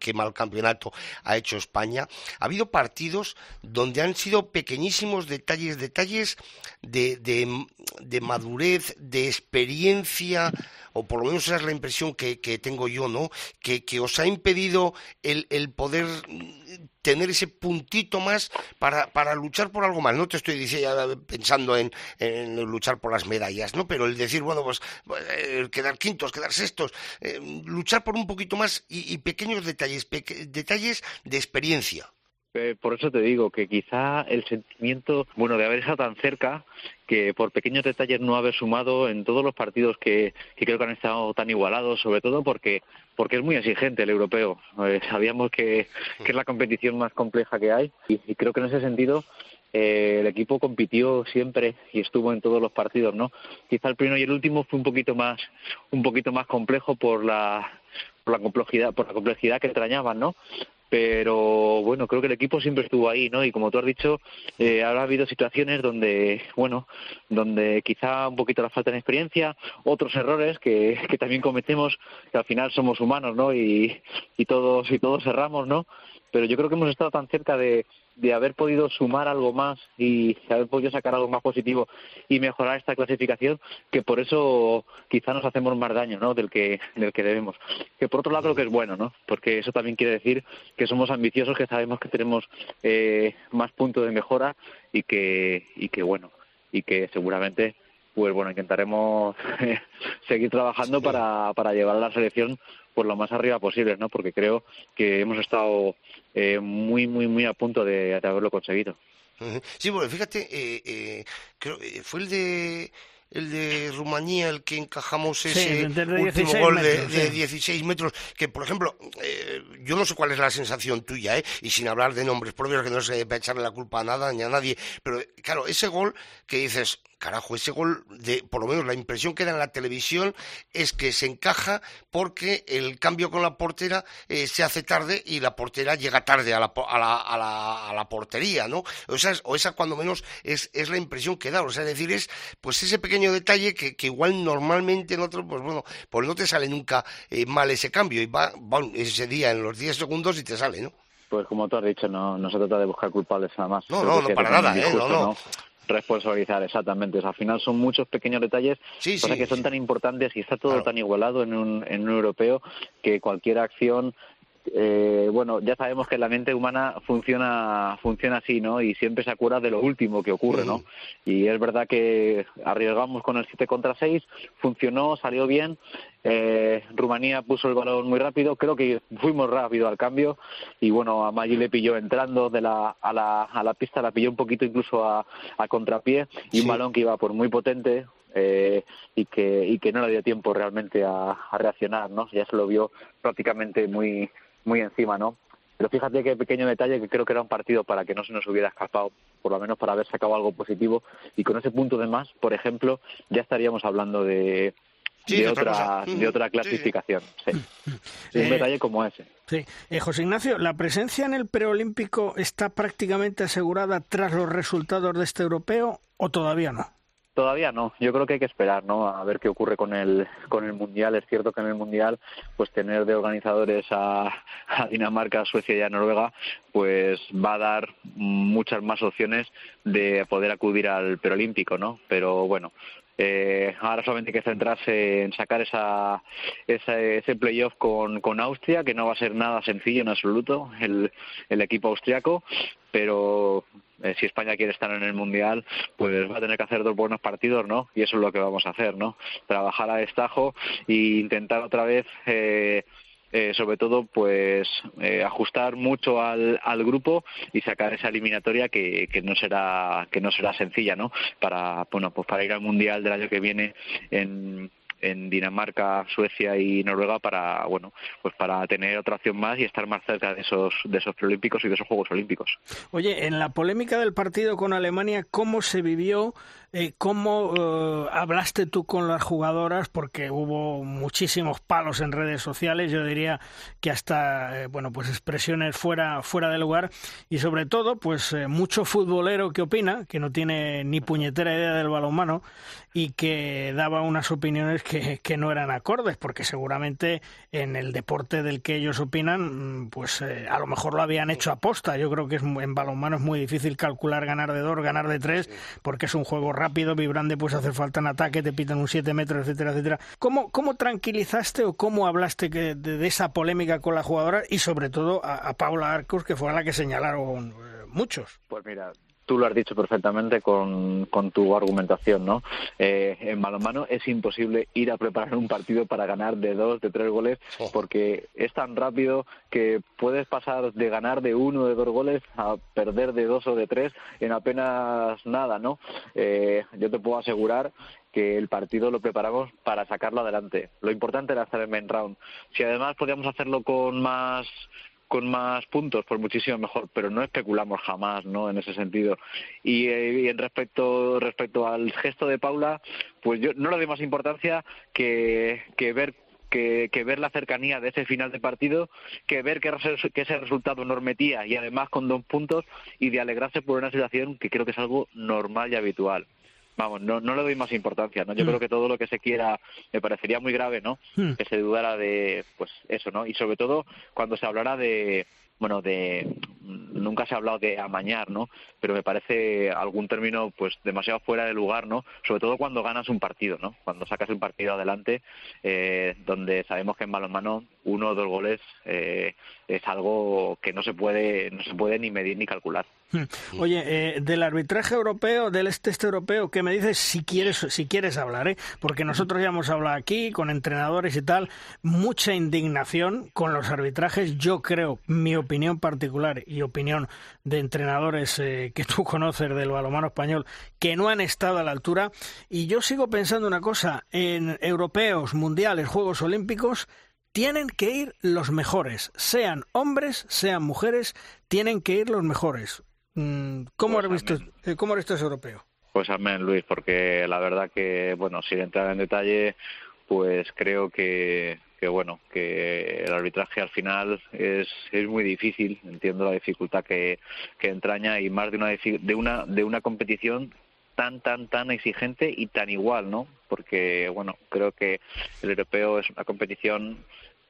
Qué, mal campeonato ha hecho España, ha habido partidos donde han sido pequeñísimos detalles, detalles de, de, de madurez, de experiencia, o por lo menos esa es la impresión que, que tengo yo, ¿no? Que, que os ha impedido el, el poder tener ese puntito más para, para luchar por algo más. No te estoy diciendo, pensando en, en, luchar por las medallas, ¿no? Pero el decir, bueno, pues eh, quedar quintos, quedar sextos, eh, luchar por un poquito más y, y pequeños detalles, peque detalles de experiencia. Eh, por eso te digo que quizá el sentimiento, bueno, de haber estado tan cerca, que por pequeños detalles no haber sumado en todos los partidos que, que creo que han estado tan igualados, sobre todo porque porque es muy exigente el europeo. Eh, sabíamos que, que, es la competición más compleja que hay y, creo que en ese sentido eh, el equipo compitió siempre y estuvo en todos los partidos, ¿no? Quizá el primero y el último fue un poquito más un poquito más complejo por la por la complejidad por la complejidad que entrañaban, ¿no? Pero bueno, creo que el equipo siempre estuvo ahí, ¿no? Y como tú has dicho, eh, habrá habido situaciones donde, bueno, donde quizá un poquito la falta de experiencia, otros errores que, que también cometemos, que al final somos humanos, ¿no? Y, y todos y todos erramos, ¿no? Pero yo creo que hemos estado tan cerca de, de haber podido sumar algo más y haber podido sacar algo más positivo y mejorar esta clasificación que por eso quizá nos hacemos más daño ¿no? del que del que debemos. Que por otro lado creo que es bueno no porque eso también quiere decir que somos ambiciosos que sabemos que tenemos eh, más puntos de mejora y que y que bueno y que seguramente pues bueno intentaremos seguir trabajando para para llevar a la selección por lo más arriba posible, ¿no? Porque creo que hemos estado eh, muy, muy, muy a punto de, haberlo conseguido. Sí, bueno, fíjate, eh, eh, creo fue el de el de Rumanía, el que encajamos ese último gol de, de 16 metros, que por ejemplo, eh, yo no sé cuál es la sensación tuya, ¿eh? y sin hablar de nombres propios, que no se debe echarle la culpa a nada ni a nadie, pero claro, ese gol que dices, carajo, ese gol, de, por lo menos la impresión que da en la televisión es que se encaja porque el cambio con la portera eh, se hace tarde y la portera llega tarde a la, a la, a la, a la portería, ¿no? O, sea, o esa cuando menos es, es la impresión que da, o sea, es decir, es pues ese pequeño detalle que, que igual normalmente en otro, pues bueno, pues no te sale nunca eh, mal ese cambio y va, va ese día en los 10 segundos y te sale, ¿no? Pues como tú has dicho, no, no se trata de buscar culpables nada más. No, no, no, para nada, ¿eh? No, no responsabilizar exactamente. al final son muchos pequeños detalles que son tan importantes y está todo tan igualado en un, en un europeo que cualquier acción eh, bueno, ya sabemos que la mente humana funciona, funciona así, ¿no? Y siempre se acuerda de lo último que ocurre, ¿no? Y es verdad que arriesgamos con el 7 contra 6, funcionó, salió bien. Eh, Rumanía puso el balón muy rápido, creo que fuimos rápido al cambio y bueno, a Maggi le pilló entrando de la, a, la, a la pista, la pilló un poquito incluso a, a contrapié y un balón que iba por muy potente, eh, y que y que no le dio tiempo realmente a, a, reaccionar, ¿no? Ya se lo vio prácticamente muy muy encima, ¿no? Pero fíjate qué pequeño detalle que creo que era un partido para que no se nos hubiera escapado, por lo menos para haber sacado algo positivo. Y con ese punto de más, por ejemplo, ya estaríamos hablando de, de, otra, de otra clasificación. Sí. un eh, detalle como ese. Sí. Eh, José Ignacio, ¿la presencia en el preolímpico está prácticamente asegurada tras los resultados de este europeo o todavía no? Todavía no, yo creo que hay que esperar, ¿no? A ver qué ocurre con el con el mundial. Es cierto que en el mundial, pues tener de organizadores a, a Dinamarca, Suecia y a Noruega, pues va a dar muchas más opciones de poder acudir al perolímpico, ¿no? Pero bueno, eh, ahora solamente hay que centrarse en sacar esa, esa ese playoff con, con Austria, que no va a ser nada sencillo en absoluto, el, el equipo austriaco, pero eh, si España quiere estar en el Mundial, pues va a tener que hacer dos buenos partidos, ¿no? Y eso es lo que vamos a hacer, ¿no? Trabajar a destajo e intentar otra vez eh, eh, sobre todo pues eh, ajustar mucho al, al, grupo y sacar esa eliminatoria que, que no será que no será sencilla no para bueno pues para ir al mundial del año que viene en en Dinamarca, Suecia y Noruega para bueno pues para tener otra opción más y estar más cerca de esos de esos preolímpicos y de esos Juegos Olímpicos. Oye, en la polémica del partido con Alemania, ¿cómo se vivió? Eh, ¿Cómo eh, hablaste tú con las jugadoras? Porque hubo muchísimos palos en redes sociales, yo diría que hasta eh, bueno pues expresiones fuera fuera de lugar y sobre todo pues mucho futbolero que opina que no tiene ni puñetera idea del balonmano y que daba unas opiniones que, que, no eran acordes, porque seguramente en el deporte del que ellos opinan, mm, pues eh, a lo mejor lo habían hecho aposta. Yo creo que es, en balonmano es muy difícil calcular ganar de dos, ganar de tres, porque es un juego rápido, vibrante, pues hace falta en ataque, te pitan un siete metros, etcétera, etcétera. ¿Cómo, cómo tranquilizaste o cómo hablaste que, de, esa polémica con la jugadora y sobre todo a, a Paula Arcos, que fue a la que señalaron eh, muchos? Pues mira, tú lo has dicho perfectamente con, con tu argumentación, ¿no? Eh, en balonmano es imposible ir a preparar un partido para ganar de dos, de tres goles, oh. porque es tan rápido que puedes pasar de ganar de uno o de dos goles a perder de dos o de tres en apenas nada, ¿no? Eh, yo te puedo asegurar que el partido lo preparamos para sacarlo adelante. Lo importante era hacer el main round. Si además podíamos hacerlo con más con más puntos, pues muchísimo mejor, pero no especulamos jamás, ¿no? En ese sentido. Y, eh, en respecto respecto al gesto de Paula, pues yo no le doy más importancia que, que ver que, ver la cercanía de ese final de partido, que ver que, que ese resultado nos metía y además con dos puntos y de alegrarse por una situación que creo que es algo normal y habitual vamos, no, no le doy más importancia, ¿no? Yo mm. creo que todo lo que se quiera me parecería muy grave, ¿no? Mm. Que se dudara de, pues eso, ¿no? Y sobre todo cuando se hablara de, bueno, de nunca se ha hablado de amañar, ¿no? Pero me parece algún término pues demasiado fuera de lugar, ¿no? Sobre todo cuando ganas un partido, ¿no? Cuando sacas un partido adelante, eh, donde sabemos que en balonmano uno o dos goles eh, es algo que no se puede no se puede ni medir ni calcular. Oye, eh, del arbitraje europeo, del este, este europeo, ¿qué me dices si quieres si quieres hablar? Eh? Porque nosotros ya hemos hablado aquí con entrenadores y tal, mucha indignación con los arbitrajes. Yo creo, mi opinión particular y opinión de entrenadores eh, que tú conoces del balonmano español, que no han estado a la altura. Y yo sigo pensando una cosa, en europeos, mundiales, Juegos Olímpicos, tienen que ir los mejores, sean hombres, sean mujeres, tienen que ir los mejores. Mm, ¿Cómo, pues visto, eh, ¿Cómo eres europeo? Pues amén, Luis, porque la verdad que, bueno, sin entrar en detalle, pues creo que, que bueno, que el arbitraje al final es, es muy difícil, entiendo la dificultad que, que entraña y más de una, de una, de una competición tan, tan, tan exigente y tan igual, ¿no? Porque, bueno, creo que el europeo es una competición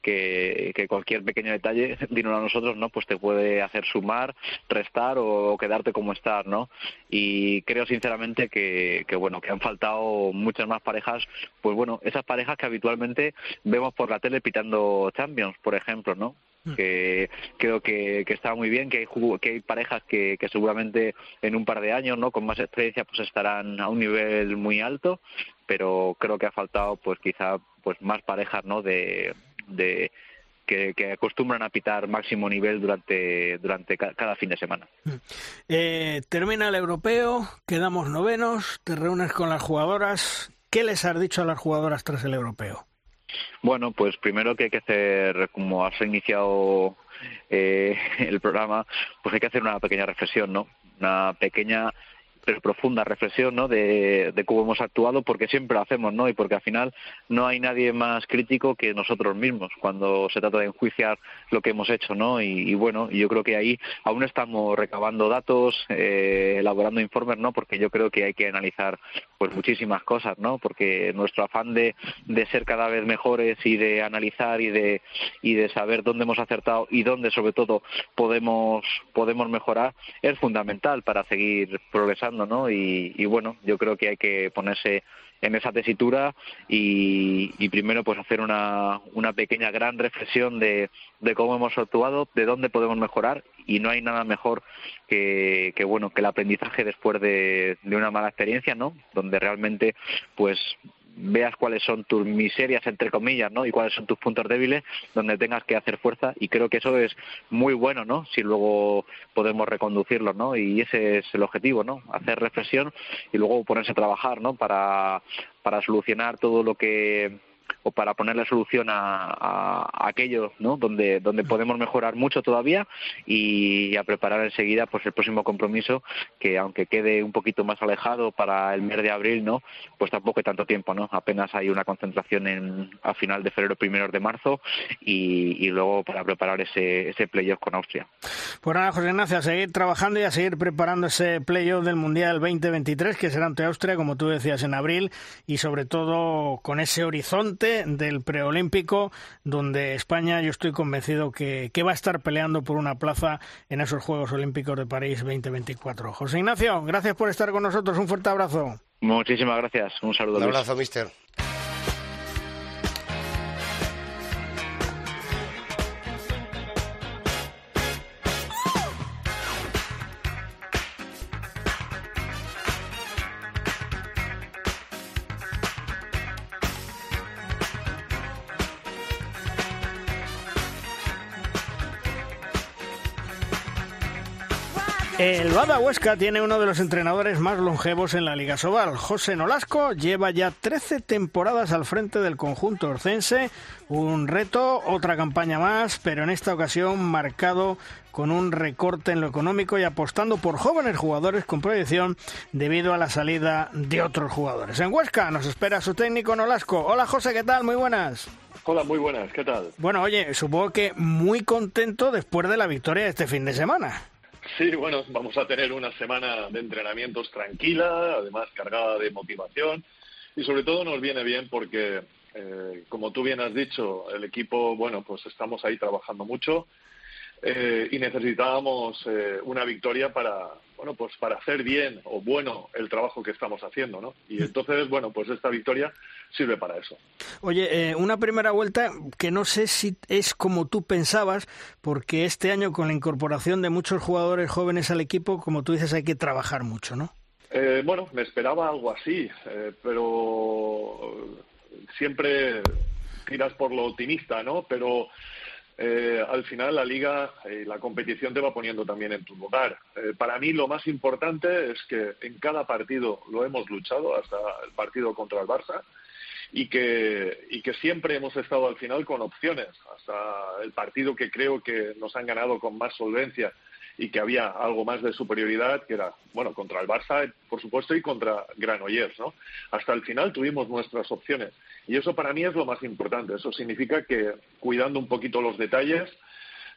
que, que, cualquier pequeño detalle, dínoslo a nosotros, ¿no? Pues te puede hacer sumar, restar o quedarte como estar, ¿no? Y creo sinceramente que, que, bueno, que han faltado muchas más parejas, pues bueno, esas parejas que habitualmente vemos por la tele pitando Champions, por ejemplo, ¿no? Mm. que creo que, que está muy bien, que hay, que hay parejas que, que seguramente en un par de años, ¿no? Con más experiencia, pues estarán a un nivel muy alto, pero creo que ha faltado, pues quizá, pues más parejas, ¿no? De, de que, acostumbran a pitar máximo nivel durante, durante cada fin de semana. Mm. Eh, termina el europeo, quedamos novenos, te reúnes con las jugadoras. ¿Qué les has dicho a las jugadoras tras el europeo? Bueno, pues primero que hay que hacer, como has iniciado eh, el programa, pues hay que hacer una pequeña reflexión, ¿no? Una pequeña pero profunda reflexión ¿no? de, cómo hemos actuado, porque siempre lo hacemos, ¿no? Y porque al final no hay nadie más crítico que nosotros mismos cuando se trata de enjuiciar lo que hemos hecho, ¿no? Y, bueno, yo creo que ahí aún estamos recabando datos, eh, elaborando informes, ¿no? Porque yo creo que hay que analizar pues muchísimas cosas, ¿no? Porque nuestro afán de, de ser cada vez mejores y de analizar y de y de saber dónde hemos acertado y dónde sobre todo podemos podemos mejorar es fundamental para seguir progresando y, bueno, yo creo que hay que ponerse en esa tesitura y, primero pues hacer una, una pequeña gran reflexión de, de, cómo hemos actuado, de dónde podemos mejorar y no hay nada mejor que, que bueno que el aprendizaje después de, de una mala experiencia, ¿no? Donde realmente pues veas cuáles son tus miserias, entre comillas, ¿no? Y cuáles son tus puntos débiles, donde tengas que hacer fuerza. Y creo que eso es muy bueno, ¿no? Si luego podemos reconducirlo, ¿no? Y ese es el objetivo, ¿no? Hacer reflexión y luego ponerse a trabajar, ¿no? Para, para solucionar todo lo que o para ponerle solución a, aquello ¿no? donde, donde podemos mejorar mucho todavía y a preparar enseguida pues el próximo compromiso que aunque quede un poquito más alejado para el mes de abril no pues tampoco hay tanto tiempo no apenas hay una concentración en, a final de febrero primeros de marzo y, luego para preparar ese, ese playoff con Austria. Pues nada José Ignacio a seguir trabajando y a seguir preparando ese playoff del Mundial 2023 que será ante Austria como tú decías en abril y sobre todo con ese horizonte del preolímpico, donde España yo estoy convencido que, que va a estar peleando por una plaza en esos Juegos Olímpicos de París 2024. José Ignacio, gracias por estar con nosotros. Un fuerte abrazo. Muchísimas gracias. Un saludo. Un abrazo, mister. El Bada Huesca tiene uno de los entrenadores más longevos en la Liga Sobal. José Nolasco lleva ya 13 temporadas al frente del conjunto orcense. Un reto, otra campaña más, pero en esta ocasión marcado con un recorte en lo económico y apostando por jóvenes jugadores con proyección debido a la salida de otros jugadores. En Huesca nos espera su técnico Nolasco. Hola José, ¿qué tal? Muy buenas. Hola, muy buenas, ¿qué tal? Bueno, oye, supongo que muy contento después de la victoria de este fin de semana. Sí, bueno, vamos a tener una semana de entrenamientos tranquila, además cargada de motivación y sobre todo nos viene bien porque, eh, como tú bien has dicho, el equipo, bueno, pues estamos ahí trabajando mucho eh, y necesitábamos eh, una victoria para, bueno, pues para hacer bien o bueno el trabajo que estamos haciendo, ¿no? Y entonces, bueno, pues esta victoria sirve para eso. Oye, eh, una primera vuelta que no sé si es como tú pensabas, porque este año con la incorporación de muchos jugadores jóvenes al equipo, como tú dices, hay que trabajar mucho, ¿no? Eh, bueno, me esperaba algo así, eh, pero siempre tiras por lo optimista, ¿no? Pero eh, al final la liga y la competición te va poniendo también en tu lugar. Eh, para mí lo más importante es que en cada partido lo hemos luchado, hasta el partido contra el Barça, y que, y que siempre hemos estado al final con opciones, hasta el partido que creo que nos han ganado con más solvencia y que había algo más de superioridad, que era, bueno, contra el Barça, por supuesto, y contra Granollers, ¿no? Hasta el final tuvimos nuestras opciones. Y eso para mí es lo más importante. Eso significa que, cuidando un poquito los detalles,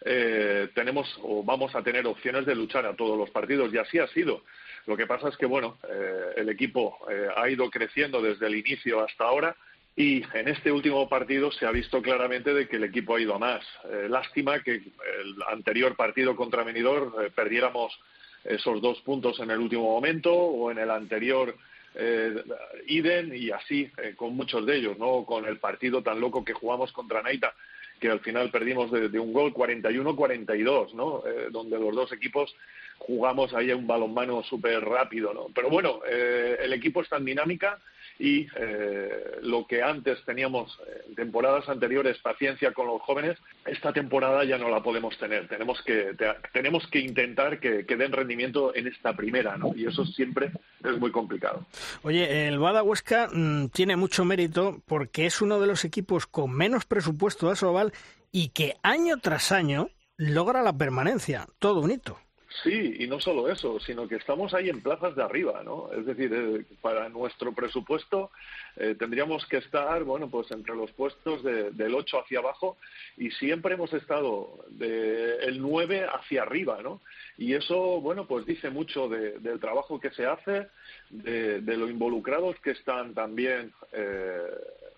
eh, tenemos o vamos a tener opciones de luchar a todos los partidos. Y así ha sido. Lo que pasa es que, bueno, eh, el equipo eh, ha ido creciendo desde el inicio hasta ahora y en este último partido se ha visto claramente de que el equipo ha ido a más. Eh, lástima que el anterior partido contra Benidorm eh, perdiéramos esos dos puntos en el último momento o en el anterior eh, Iden y así con muchos de ellos, ¿no? Con el partido tan loco que jugamos contra Naita que al final perdimos de, un gol 41-42, ¿no? Eh, donde los dos equipos jugamos ahí un balonmano súper rápido, ¿no? Pero bueno, eh, el equipo está en dinámica y eh, lo que antes teníamos en temporadas anteriores paciencia con los jóvenes, esta temporada ya no la podemos tener. Tenemos que, te, tenemos que intentar que, que, den rendimiento en esta primera, ¿no? Y eso siempre es muy complicado. Oye, el Bada Huesca mmm, tiene mucho mérito porque es uno de los equipos con menos presupuesto de Asobal y que año tras año logra la permanencia. Todo un hito. Sí, y no solo eso, sino que estamos ahí en plazas de arriba, ¿no? Es decir, eh, para nuestro presupuesto eh, tendríamos que estar, bueno, pues entre los puestos de, del 8 hacia abajo y siempre hemos estado del de 9 hacia arriba, ¿no? Y eso, bueno, pues dice mucho de, del trabajo que se hace, de, lo involucrados que están también, eh,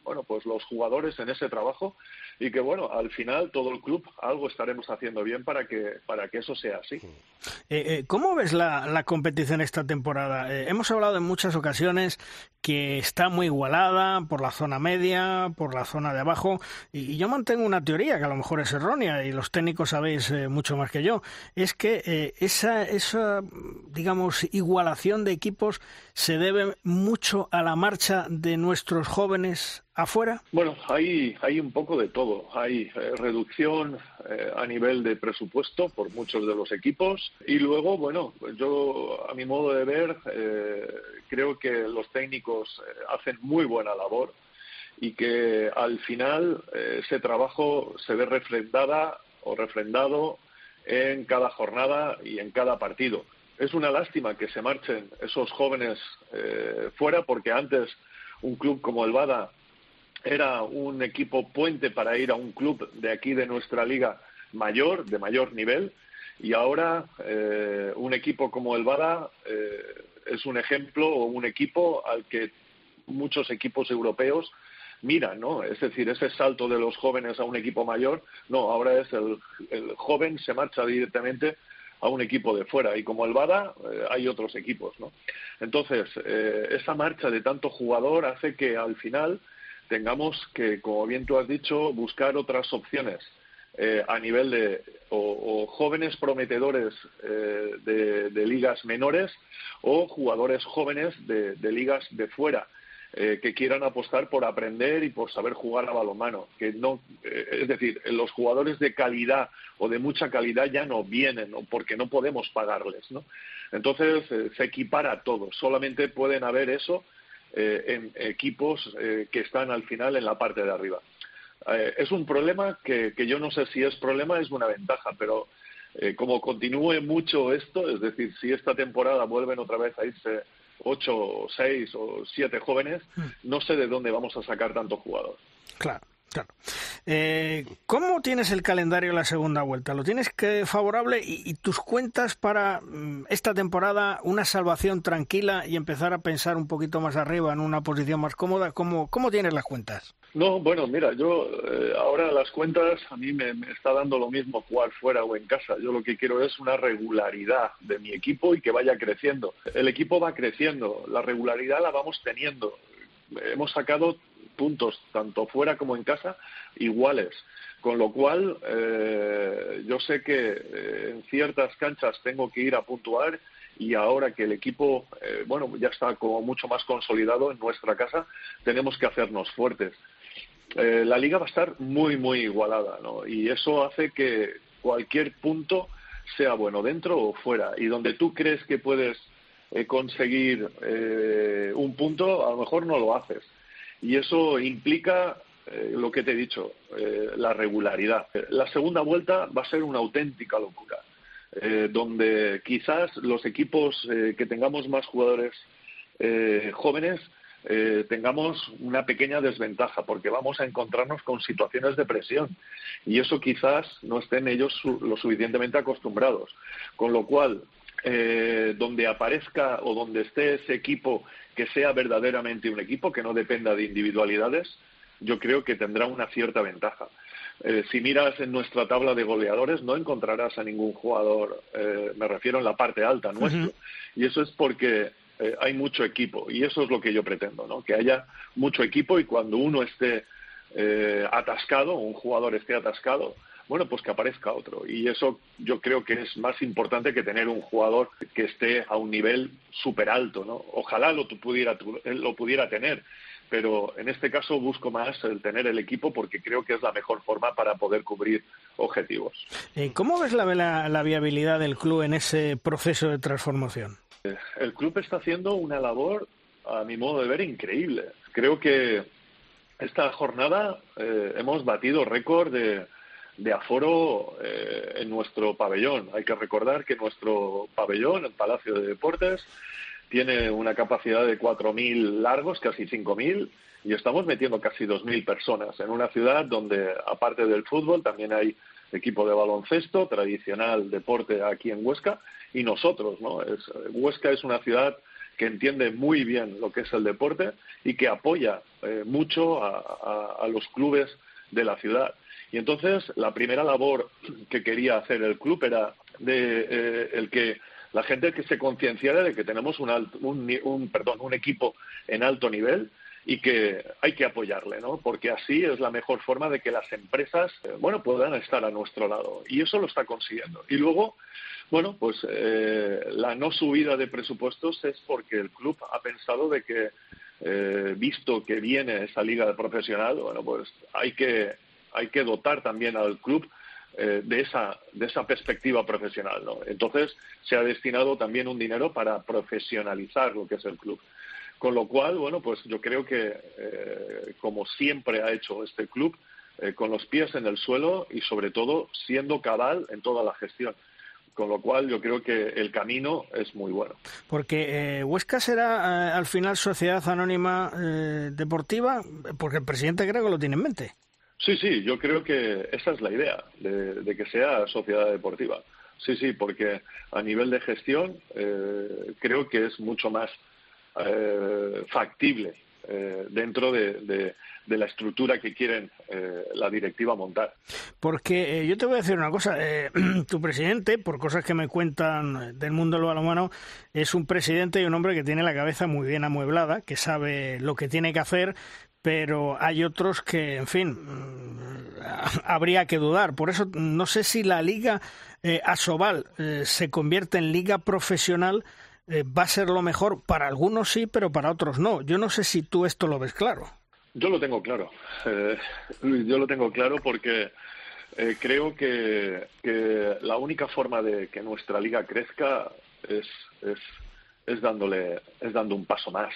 bueno, pues los jugadores en ese trabajo y que bueno, al final todo el club algo estaremos haciendo bien para que para que eso sea así. Eh, eh, ¿Cómo ves la, la, competición esta temporada? Eh, hemos hablado en muchas ocasiones que está muy igualada por la zona media, por la zona de abajo, y, y yo mantengo una teoría que a lo mejor es errónea y los técnicos sabéis eh, mucho más que yo, es que eh, esa, esa, digamos, igualación de equipos se debe mucho a la marcha de nuestros jóvenes afuera? Bueno, hay, hay un poco de todo. Hay eh, reducción eh, a nivel de presupuesto por muchos de los equipos y luego, bueno, yo a mi modo de ver eh, creo que los técnicos hacen muy buena labor y que al final ese trabajo se ve refrendada o refrendado en cada jornada y en cada partido. Es una lástima que se marchen esos jóvenes fuera porque antes un club como el Bada era un equipo puente para ir a un club de aquí de nuestra liga mayor, de mayor nivel, y ahora eh, un equipo como el Bada eh, es un ejemplo o un equipo al que muchos equipos europeos miran, ¿no? Es decir, ese salto de los jóvenes a un equipo mayor, no, ahora es el, el joven se marcha directamente a un equipo de fuera y como el Bada eh, hay otros equipos, ¿no? Entonces, eh, esa marcha de tanto jugador hace que al final tengamos que, como bien tú has dicho, buscar otras opciones eh, a nivel de o, jóvenes prometedores eh, de, ligas menores o jugadores jóvenes de, de ligas de fuera. eh, que quieran apostar por aprender y por saber jugar a balonmano. Que no, eh, es decir, los jugadores de calidad o de mucha calidad ya no vienen porque no podemos pagarles. ¿no? Entonces se equipara todo. Solamente pueden haber eso en equipos que están al final en la parte de arriba. es un problema que, que, yo no sé si es problema, es una ventaja, pero como continúe mucho esto, es decir, si esta temporada vuelven otra vez a irse ocho, seis o siete jóvenes, hmm. no sé de dónde vamos a sacar tanto jugador. Claro. Claro. Eh, ¿Cómo tienes el calendario de la segunda vuelta? ¿Lo tienes que favorable y, tus cuentas para mm, esta temporada una salvación tranquila y empezar a pensar un poquito más arriba en una posición más cómoda? ¿Cómo, cómo tienes las cuentas? No, bueno, mira, yo eh, ahora las cuentas a mí me, está dando lo mismo jugar fuera o en casa. Yo lo que quiero es una regularidad de mi equipo y que vaya creciendo. El equipo va creciendo, la regularidad la vamos teniendo. Hemos sacado puntos tanto fuera como en casa iguales. Con lo cual, eh, yo sé que eh, en ciertas canchas tengo que ir a puntuar y ahora que el equipo, bueno, ya está como mucho más consolidado en nuestra casa, tenemos que hacernos fuertes. Eh, la liga va a estar muy, muy igualada, ¿no? Y eso hace que cualquier punto sea bueno, dentro o fuera. Y donde tú crees que puedes eh, conseguir eh, un punto, a lo mejor no lo haces. Y eso implica lo que te he dicho, la regularidad. La segunda vuelta va a ser una auténtica locura, donde quizás los equipos que tengamos más jugadores jóvenes eh, tengamos una pequeña desventaja, porque vamos a encontrarnos con situaciones de presión y eso quizás no estén ellos lo suficientemente acostumbrados. Con lo cual, eh, donde aparezca o donde esté ese equipo que sea verdaderamente un equipo, que no dependa de individualidades, yo creo que tendrá una cierta ventaja. Eh, si miras en nuestra tabla de goleadores, no encontrarás a ningún jugador, me refiero en la parte alta nuestro. Y eso es porque eh, hay mucho equipo y eso es lo que yo pretendo, ¿no? Que haya mucho equipo y cuando uno esté eh, atascado, un jugador esté atascado, bueno, pues que aparezca otro. Y eso yo creo que es más importante que tener un jugador que esté a un nivel súper alto, ¿no? Ojalá lo pudiera, lo pudiera tener, pero en este caso busco más el tener el equipo porque creo que es la mejor forma para poder cubrir objetivos. Eh, ¿Cómo ves la viabilidad del club en ese proceso de transformación? El club está haciendo una labor, a mi modo de ver, increíble. Creo que esta jornada eh, hemos batido récord de, aforo eh, en nuestro pabellón. Hay que recordar que nuestro pabellón, el Palacio de Deportes, tiene una capacidad de 4.000 largos, casi 5.000, y estamos metiendo casi 2.000 personas en una ciudad donde, aparte del fútbol, también hay equipo de baloncesto, tradicional deporte aquí en Huesca, y nosotros, ¿no? Es, Huesca es una ciudad que entiende muy bien lo que es el deporte y que apoya eh, mucho a, los clubes de la ciudad. Y entonces la primera labor que quería hacer el club era de eh, el que la gente que se concienciara de que tenemos un, un, perdón, un equipo en alto nivel y que hay que apoyarle, ¿no? Porque así es la mejor forma de que las empresas, eh, bueno, puedan estar a nuestro lado. Y eso lo está consiguiendo. Y luego, bueno, pues eh, la no subida de presupuestos es porque el club ha pensado de que, eh, visto que viene esa liga profesional, bueno, pues hay que, hay que dotar también al club eh, de, esa, de esa perspectiva profesional. ¿no? Entonces, se ha destinado también un dinero para profesionalizar lo que es el club. Con lo cual, bueno, pues yo creo que, como siempre ha hecho este club, con los pies en el suelo y sobre todo siendo cabal en toda la gestión con lo cual yo creo que el camino es muy bueno. Porque eh, Huesca será eh, al final sociedad anónima eh, deportiva, porque el presidente creo que lo tiene en mente. Sí, sí, yo creo que esa es la idea, de, que sea sociedad deportiva. Sí, sí, porque a nivel de gestión creo que es mucho más factible dentro de, de la estructura que quieren eh, la directiva montar. Porque eh, yo te voy a decir una cosa, eh, tu presidente, por cosas que me cuentan del mundo del balonmano, es un presidente y un hombre que tiene la cabeza muy bien amueblada, que sabe lo que tiene que hacer, pero hay otros que, en fin, mm, habría que dudar. Por eso no sé si la liga Asobal se convierte en liga profesional eh, va a ser lo mejor para algunos sí, pero para otros no. Yo no sé si tú esto lo ves claro. Yo lo tengo claro. Eh, yo lo tengo claro porque eh, creo que, la única forma de que nuestra liga crezca es, es, es, dándole, es dando un paso más.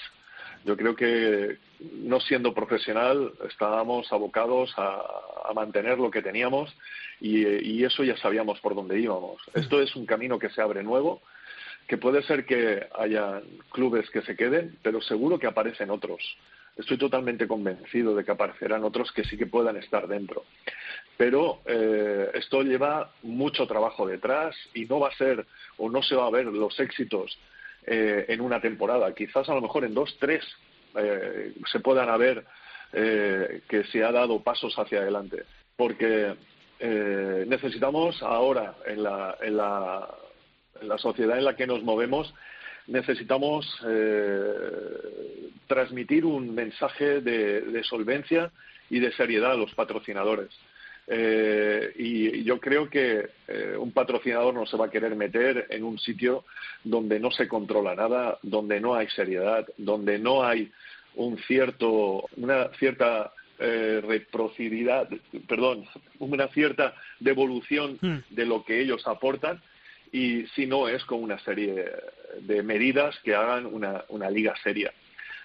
Yo creo que no siendo profesional estábamos abocados a, mantener lo que teníamos y, y, eso ya sabíamos por dónde íbamos. Esto es un camino que se abre nuevo, que puede ser que haya clubes que se queden, pero seguro que aparecen otros estoy totalmente convencido de que aparecerán otros que sí que puedan estar dentro. Pero eh, esto lleva mucho trabajo detrás y no va a ser o no se va a ver los éxitos eh, en una temporada. Quizás a lo mejor en dos, tres eh, se puedan haber que se ha dado pasos hacia adelante. Porque necesitamos ahora en la, sociedad en la que nos movemos necesitamos eh, transmitir un mensaje de, solvencia y de seriedad a los patrocinadores. Eh, y yo creo que eh, un patrocinador no se va a querer meter en un sitio donde no se controla nada, donde no hay seriedad, donde no hay un cierto, una cierta reciprocidad, perdón, una cierta devolución hmm. de lo que ellos aportan y si no es con una serie de medidas que hagan una, una liga seria.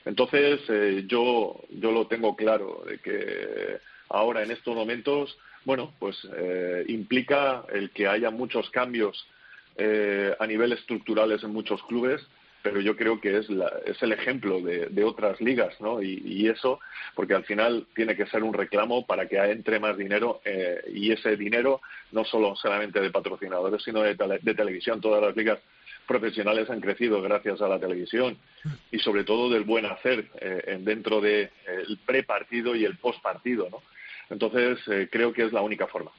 Entonces, eh, yo, yo lo tengo claro, de que ahora en estos momentos, bueno, pues eh, implica el que haya muchos cambios eh, a nivel estructurales en muchos clubes pero yo creo que es, la, es el ejemplo de, otras ligas, ¿no? Y, eso, porque al final tiene que ser un reclamo para que entre más dinero eh, y ese dinero no solo solamente de patrocinadores, sino de, televisión. Todas las ligas profesionales han crecido gracias a la televisión y sobre todo del buen hacer eh, dentro del de, pre-partido y el post-partido, ¿no? Entonces, eh, creo que es la única forma.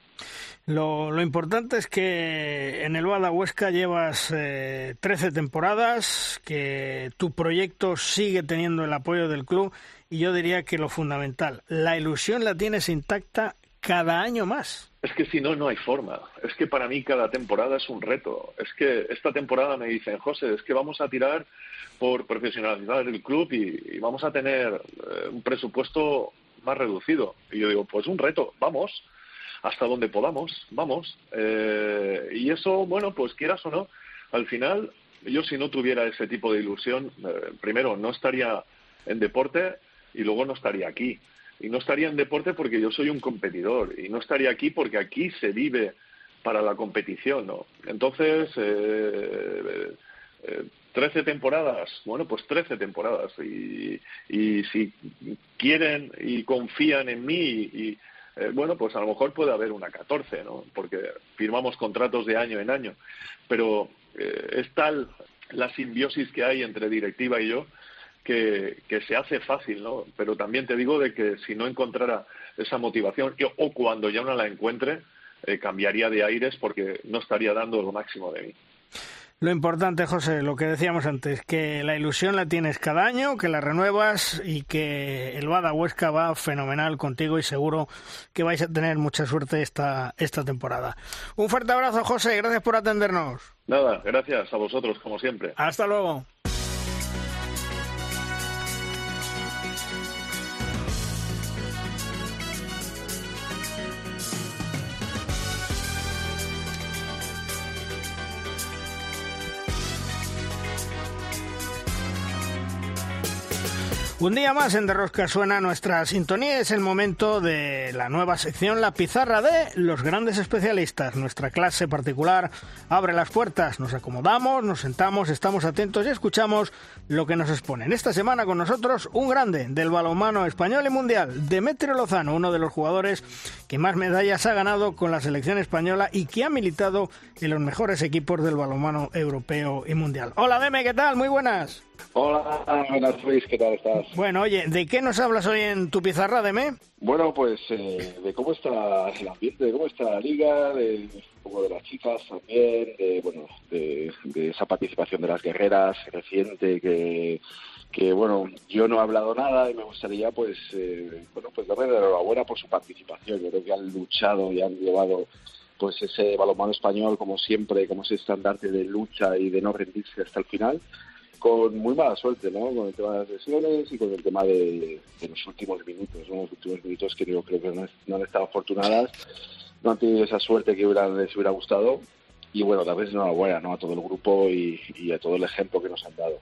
Lo, importante es que en el Bada Huesca llevas eh, 13 temporadas, que tu proyecto sigue teniendo el apoyo del club y yo diría que lo fundamental, la ilusión la tienes intacta cada año más. Es que si no, no hay forma. Es que para mí cada temporada es un reto. Es que esta temporada me dicen, José, es que vamos a tirar por profesionalizar el club y, vamos a tener eh, un presupuesto más reducido. Y yo digo, pues un reto, vamos hasta donde podamos, vamos. Eh, y eso, bueno, pues quieras o no, al final, yo si no tuviera ese tipo de ilusión, eh, primero, no estaría en deporte y luego no estaría aquí. Y no estaría en deporte porque yo soy un competidor y no estaría aquí porque aquí se vive para la competición, ¿no? Entonces, eh, eh 13 temporadas, bueno, pues 13 temporadas. Y, si quieren y confían en mí y, eh, bueno, pues a lo mejor puede haber una 14, ¿no? Porque firmamos contratos de año en año. Pero eh, es tal la simbiosis que hay entre directiva y yo que, se hace fácil, ¿no? Pero también te digo de que si no encontrara esa motivación o cuando ya no la encuentre, eh, cambiaría de aires porque no estaría dando lo máximo de mí. Lo importante, José, lo que decíamos antes, que la ilusión la tienes cada año, que la renuevas y que el Bada Huesca va fenomenal contigo y seguro que vais a tener mucha suerte esta, esta temporada. Un fuerte abrazo, José, gracias por atendernos. Nada, gracias a vosotros, como siempre. Hasta luego. Un día más en Derrosca suena nuestra sintonía. Es el momento de la nueva sección La Pizarra de los grandes especialistas. Nuestra clase particular abre las puertas. Nos acomodamos, nos sentamos, estamos atentos y escuchamos lo que nos exponen. Esta semana con nosotros un grande del balonmano español y mundial, Demetrio Lozano, uno de los jugadores que más medallas ha ganado con la selección española y que ha militado en los mejores equipos del balonmano europeo y mundial. Hola Deme, ¿qué tal? Muy buenas. Hola, buenas Luis, ¿qué tal estás? Bueno, oye, ¿de qué nos hablas hoy en tu pizarra, Deme? Bueno, pues eh, de cómo está el ambiente, de cómo está la liga, de un de las chicas también, de, bueno, de, esa participación de las guerreras reciente que que bueno, yo no he hablado nada y me gustaría pues eh, bueno pues darle la enhorabuena por su participación. Yo creo que han luchado y han llevado pues ese balonmano español, como siempre, como ese estandarte de lucha y de no rendirse hasta el final, con muy mala suerte, ¿no? Con el tema de las lesiones y con el tema de, los últimos minutos, ¿no? Los últimos minutos que yo creo que no, han estado afortunadas, no han tenido esa suerte que les hubiera gustado. Y bueno, tal vez enhorabuena, ¿no? A todo el grupo y, y a todo el ejemplo que nos han dado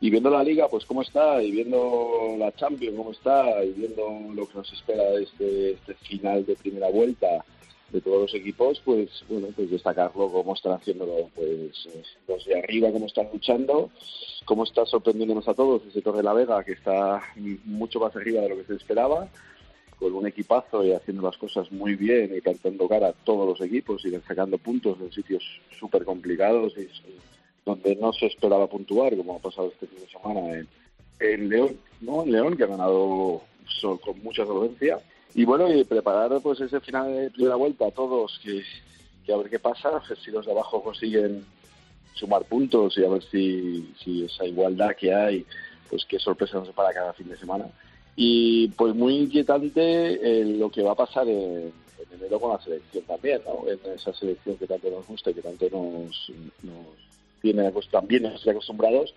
y viendo la liga pues cómo está y viendo la Champions cómo está y viendo lo que nos espera de este, este final de primera vuelta de todos los equipos pues bueno pues destacarlo cómo están haciéndolo pues los de arriba cómo están luchando cómo está sorprendiéndonos a todos el sector de la Vega que está mucho más arriba de lo que se esperaba con un equipazo y haciendo las cosas muy bien y cantando cara a todos los equipos y sacando puntos en sitios súper complicados y donde no se esperaba puntuar, como ha pasado este fin de semana en, León, ¿no? En León, que ha ganado con mucha solvencia. Y bueno, y preparar pues ese final de primera vuelta a todos, que, a ver qué pasa, si los de abajo consiguen sumar puntos y a ver si, si esa igualdad que hay, pues qué sorpresa nos para cada fin de semana. Y pues muy inquietante eh, lo que va a pasar en, enero con la selección también, ¿no? En esa selección que tanto nos gusta y que tanto nos, nos tiene, pues, también estoy acostumbrados,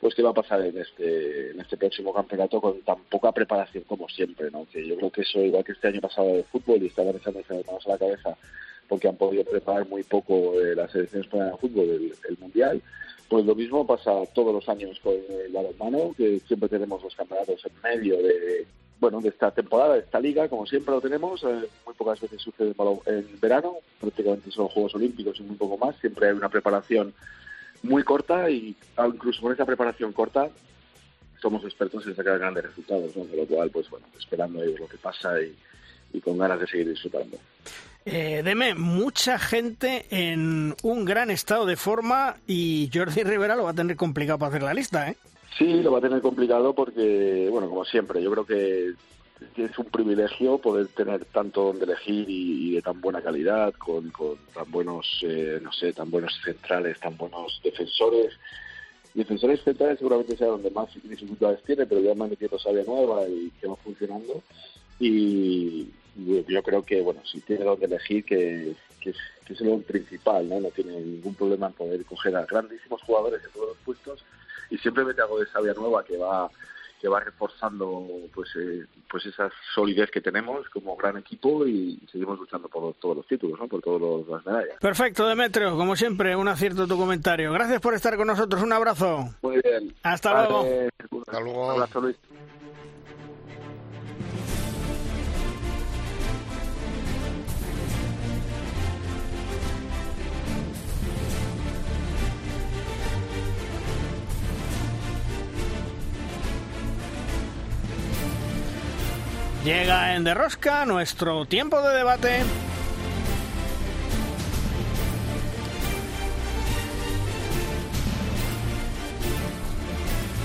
pues qué va a pasar en este, en este próximo campeonato con tan poca preparación como siempre, ¿no? Que yo creo que eso, igual que este año pasado de fútbol y estaban echando las manos a la cabeza porque han podido preparar muy poco eh, las selecciones para el fútbol, el, el mundial, pues lo mismo pasa todos los años con el balonmano, que siempre tenemos los campeonatos en medio de, bueno, de esta temporada, de esta liga, como siempre lo tenemos, eh, muy pocas veces sucede en verano, prácticamente son Juegos Olímpicos y muy poco más, siempre hay una preparación muy corta y incluso con esa preparación corta somos expertos en sacar grandes resultados, ¿no? con lo cual, pues bueno, esperando lo que pasa y, con ganas de seguir disfrutando. Eh, deme, mucha gente en un gran estado de forma y Jordi Rivera lo va a tener complicado para hacer la lista, ¿eh? Sí, lo va a tener complicado porque, bueno, como siempre, yo creo que es un privilegio poder tener tanto donde elegir y, de tan buena calidad, con, tan buenos, eh, no sé, tan buenos centrales, tan buenos defensores. Defensores centrales seguramente sea donde más dificultades tiene, pero ya me han metido sabia nueva y que va funcionando. Y yo creo que, bueno, si tiene donde elegir, que, que, es lo principal, ¿no? No tiene ningún problema en poder coger a grandísimos jugadores en todos los puestos y siempre mete algo de sabia nueva que va que va reforzando pues eh, pues esa solidez que tenemos como gran equipo y seguimos luchando por todos los títulos, ¿no? por todas las medallas. Perfecto, Demetrio, como siempre, un acierto tu comentario. Gracias por estar con nosotros, un abrazo. Muy bien. Hasta luego. Hasta luego. Un abrazo, Luis. Llega en Derrosca nuestro tiempo de debate.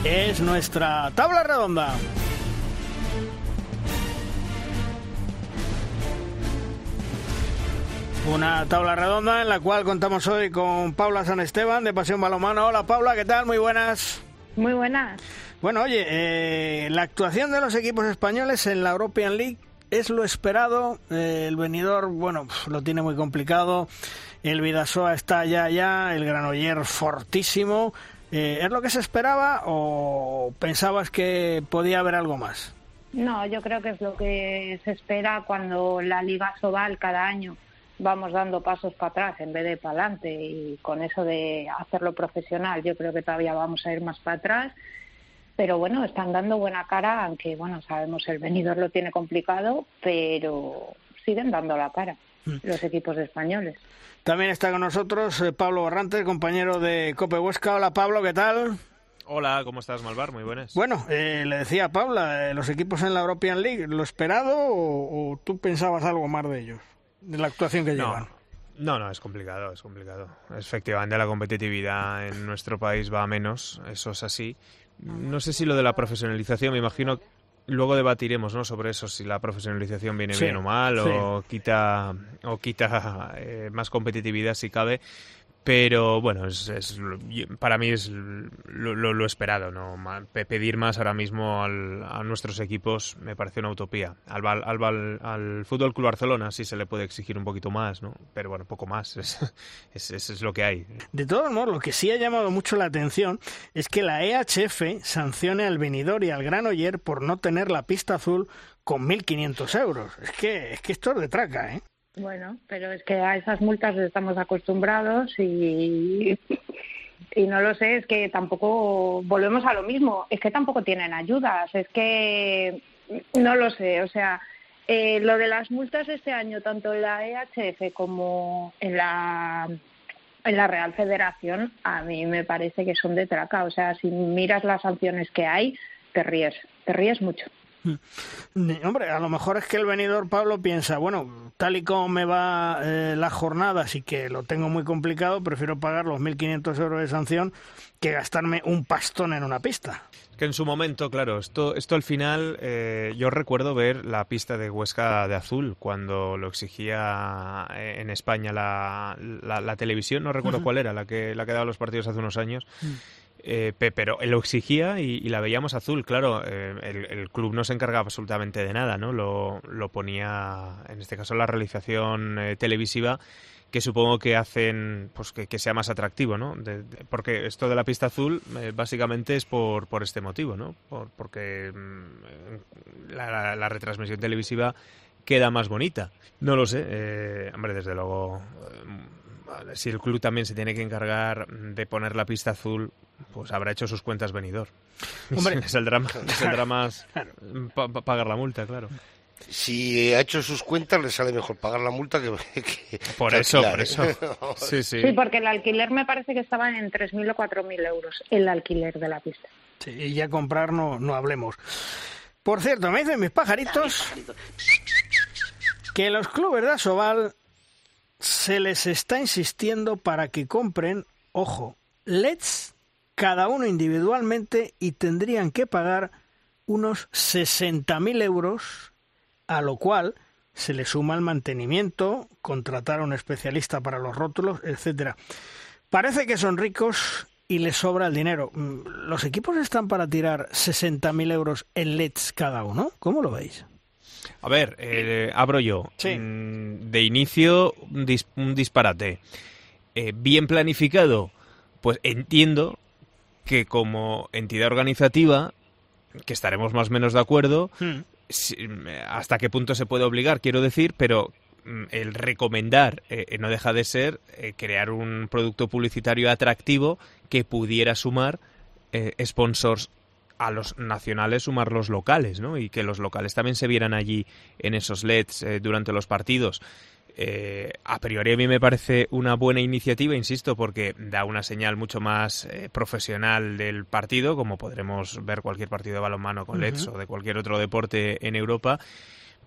Es nuestra tabla redonda. Una tabla redonda en la cual contamos hoy con Paula San Esteban de Pasión Balomano. Hola Paula, ¿qué tal? Muy buenas. Muy buenas. Bueno, oye, eh, la actuación de los equipos españoles en la European League es lo esperado. Eh, el venidor, bueno, lo tiene muy complicado. El Vidasoa está ya, ya. El Granoller fortísimo. Eh, ¿Es lo que se esperaba o pensabas que podía haber algo más? No, yo creo que es lo que se espera cuando la Liga Sobal cada año vamos dando pasos para atrás en vez de para adelante y con eso de hacerlo profesional yo creo que todavía vamos a ir más para atrás pero bueno, están dando buena cara, aunque bueno, sabemos el venidor lo tiene complicado, pero siguen dando la cara mm. los equipos españoles. También está con nosotros eh, Pablo Barrantes, compañero de Cope Huesca. Hola Pablo, ¿qué tal? Hola, ¿cómo estás, Malvar? Muy buenas. Bueno, eh, le decía a Paula, eh, los equipos en la European League, ¿lo esperado o, tú pensabas algo más de ellos, de la actuación que llevan? No, no, es complicado, es complicado. Efectivamente, la competitividad en nuestro país va a menos, eso es así. No sé si lo de la profesionalización, me imagino luego debatiremos ¿no? sobre eso, si la profesionalización viene bien o mal, o quita, o quita eh, más competitividad si cabe. Pero bueno, es, para mí es lo, esperado, ¿no? Pedir más ahora mismo a nuestros equipos me parece una utopía. Al, al, al, Fútbol Club Barcelona sí se le puede exigir un poquito más, ¿no? Pero bueno, poco más, es, es, es, lo que hay. De todos modos, lo que sí ha llamado mucho la atención es que la EHF sancione al venidor y al Granoller por no tener la pista azul con 1.500 euros. Es que, es que esto es de traca, ¿eh? Bueno, pero es que a esas multas estamos acostumbrados y, no lo sé, es que tampoco volvemos a lo mismo, es que tampoco tienen ayudas, es que no lo sé, o sea, eh, lo de las multas este año, tanto en la EHF como en la en la Real Federación, a mí me parece que son de traca, o sea, si miras las sanciones que hay, te ríes, te ríes mucho. Hombre, a lo mejor es que el venidor Pablo piensa, bueno, tal y como me va eh, la jornada, así que lo tengo muy complicado, prefiero pagar los 1.500 euros de sanción que gastarme un pastón en una pista. Que en su momento, claro, esto, esto al final, eh, yo recuerdo ver la pista de Huesca de azul cuando lo exigía eh, en España la, la, televisión, no recuerdo cuál era, la que, la que daba los partidos hace unos años. Mm. Eh, pero lo exigía y, la veíamos azul, claro. Eh, el, club no se encargaba absolutamente de nada, ¿no? Lo, lo ponía, en este caso, la realización eh, televisiva que supongo que hacen pues que, sea más atractivo, ¿no? porque esto de la pista azul básicamente es por, por este motivo, ¿no? Por, porque mm, la, retransmisión televisiva queda más bonita. No lo sé, hombre, desde luego si el club también se tiene que encargar de poner la pista azul, pues habrá hecho sus cuentas venidor. Hombre, es el drama, es el drama pagar la multa, claro. Si ha hecho sus cuentas, le sale mejor pagar la multa que. por eso, por eso. sí, sí. sí, porque el alquiler me parece que estaba en 3.000 o 4.000 euros, el alquiler de la pista. Sí, y ya comprar no, no hablemos. Por cierto, me dicen mis pajaritos que los clubes de Asobal se les está insistiendo para que compren, ojo, LEDs cada uno individualmente y tendrían que pagar unos 60.000 euros, a lo cual se le suma el mantenimiento, contratar a un especialista para los rótulos, etcétera. Parece que son ricos y les sobra el dinero. Mm, ¿Los equipos están para tirar 60.000 euros en LEDs cada uno? ¿Cómo lo veis? A ver, eh, abro yo. Mm, de inicio, un, disparate. Eh, bien planificado, pues entiendo que como entidad organizativa, que estaremos más o menos de acuerdo, hmm. hasta qué punto se puede obligar, quiero decir, pero mm, el recomendar eh, no deja de ser crear un producto publicitario atractivo que pudiera sumar sponsors a los nacionales sumar los locales, ¿no? Y que los locales también se vieran allí en esos LEDs eh, durante los partidos. Eh, a priori a mí me parece una buena iniciativa, insisto, porque da una señal mucho más eh, profesional del partido, como podremos ver cualquier partido de balonmano con LEDs o de cualquier otro deporte en Europa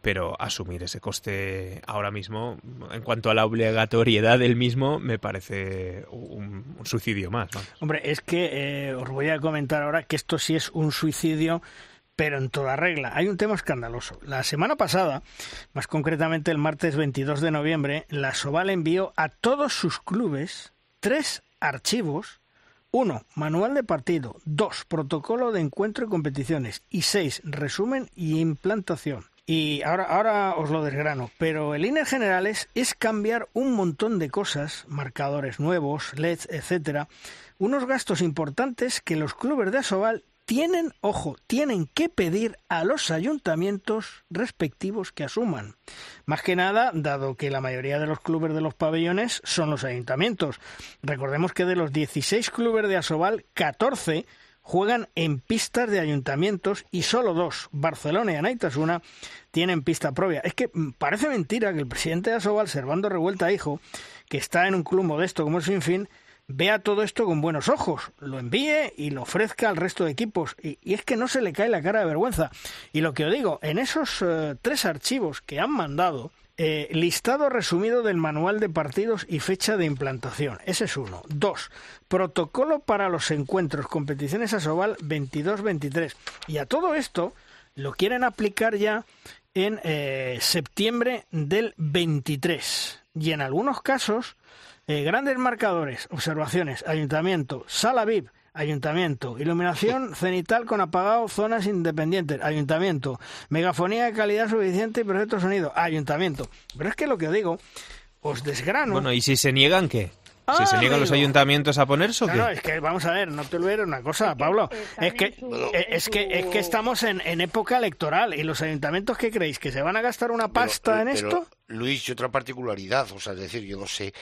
pero asumir ese coste ahora mismo, en cuanto a la obligatoriedad del mismo, me parece un, suicidio más. Hombre, es que eh, os voy a comentar ahora que esto sí es un suicidio pero en toda regla. Hay un tema escandaloso. La semana pasada, más concretamente el martes 22 de noviembre, la Soval envió a todos sus clubes tres archivos. Uno, manual de partido. Dos, protocolo de encuentro y competiciones. Y seis, resumen y implantación. Y ahora, ahora os lo desgrano, pero el INE generales es cambiar un montón de cosas, marcadores nuevos, LEDs, etcétera, unos gastos importantes que los clubes de Asobal tienen, ojo, tienen que pedir a los ayuntamientos respectivos que asuman. Más que nada, dado que la mayoría de los clubes de los pabellones son los ayuntamientos. Recordemos que de los 16 clubes de Asobal, 14 juegan en pistas de ayuntamientos y solo dos, Barcelona y Anaitasuna, tienen pista propia. Es que mm, parece mentira que el presidente de Asobal, Servando Revuelta Hijo, que está en un club modesto como el Sinfín, vea todo esto con buenos ojos, lo envíe y lo ofrezca al resto de equipos. Y, es que no se le cae la cara de vergüenza. Y lo que os digo, en esos eh, tres archivos que han mandado, eh, listado resumido del manual de partidos y fecha de implantación. Ese es uno. Dos, protocolo para los encuentros, competiciones a Sobal 22-23. Y a todo esto lo quieren aplicar ya en eh, septiembre del 23. Y en algunos casos Eh, grandes marcadores, observaciones, ayuntamiento, sala VIP, Ayuntamiento. Iluminación cenital con apagado, zonas independientes. Ayuntamiento. Megafonía de calidad suficiente y perfecto sonido. Ayuntamiento. Pero es que lo que digo, os desgrano. Bueno, ¿y si se niegan qué? ¿Si se niegan los ayuntamientos a ponerse o qué? No, es que vamos a ver, no te olvides una cosa, Pablo. Es que, eh, es que, es que estamos en, en época electoral y los ayuntamientos, ¿qué creéis? ¿Que se van a gastar una pasta en esto? Luis, y otra particularidad, o sea, es decir, yo no sé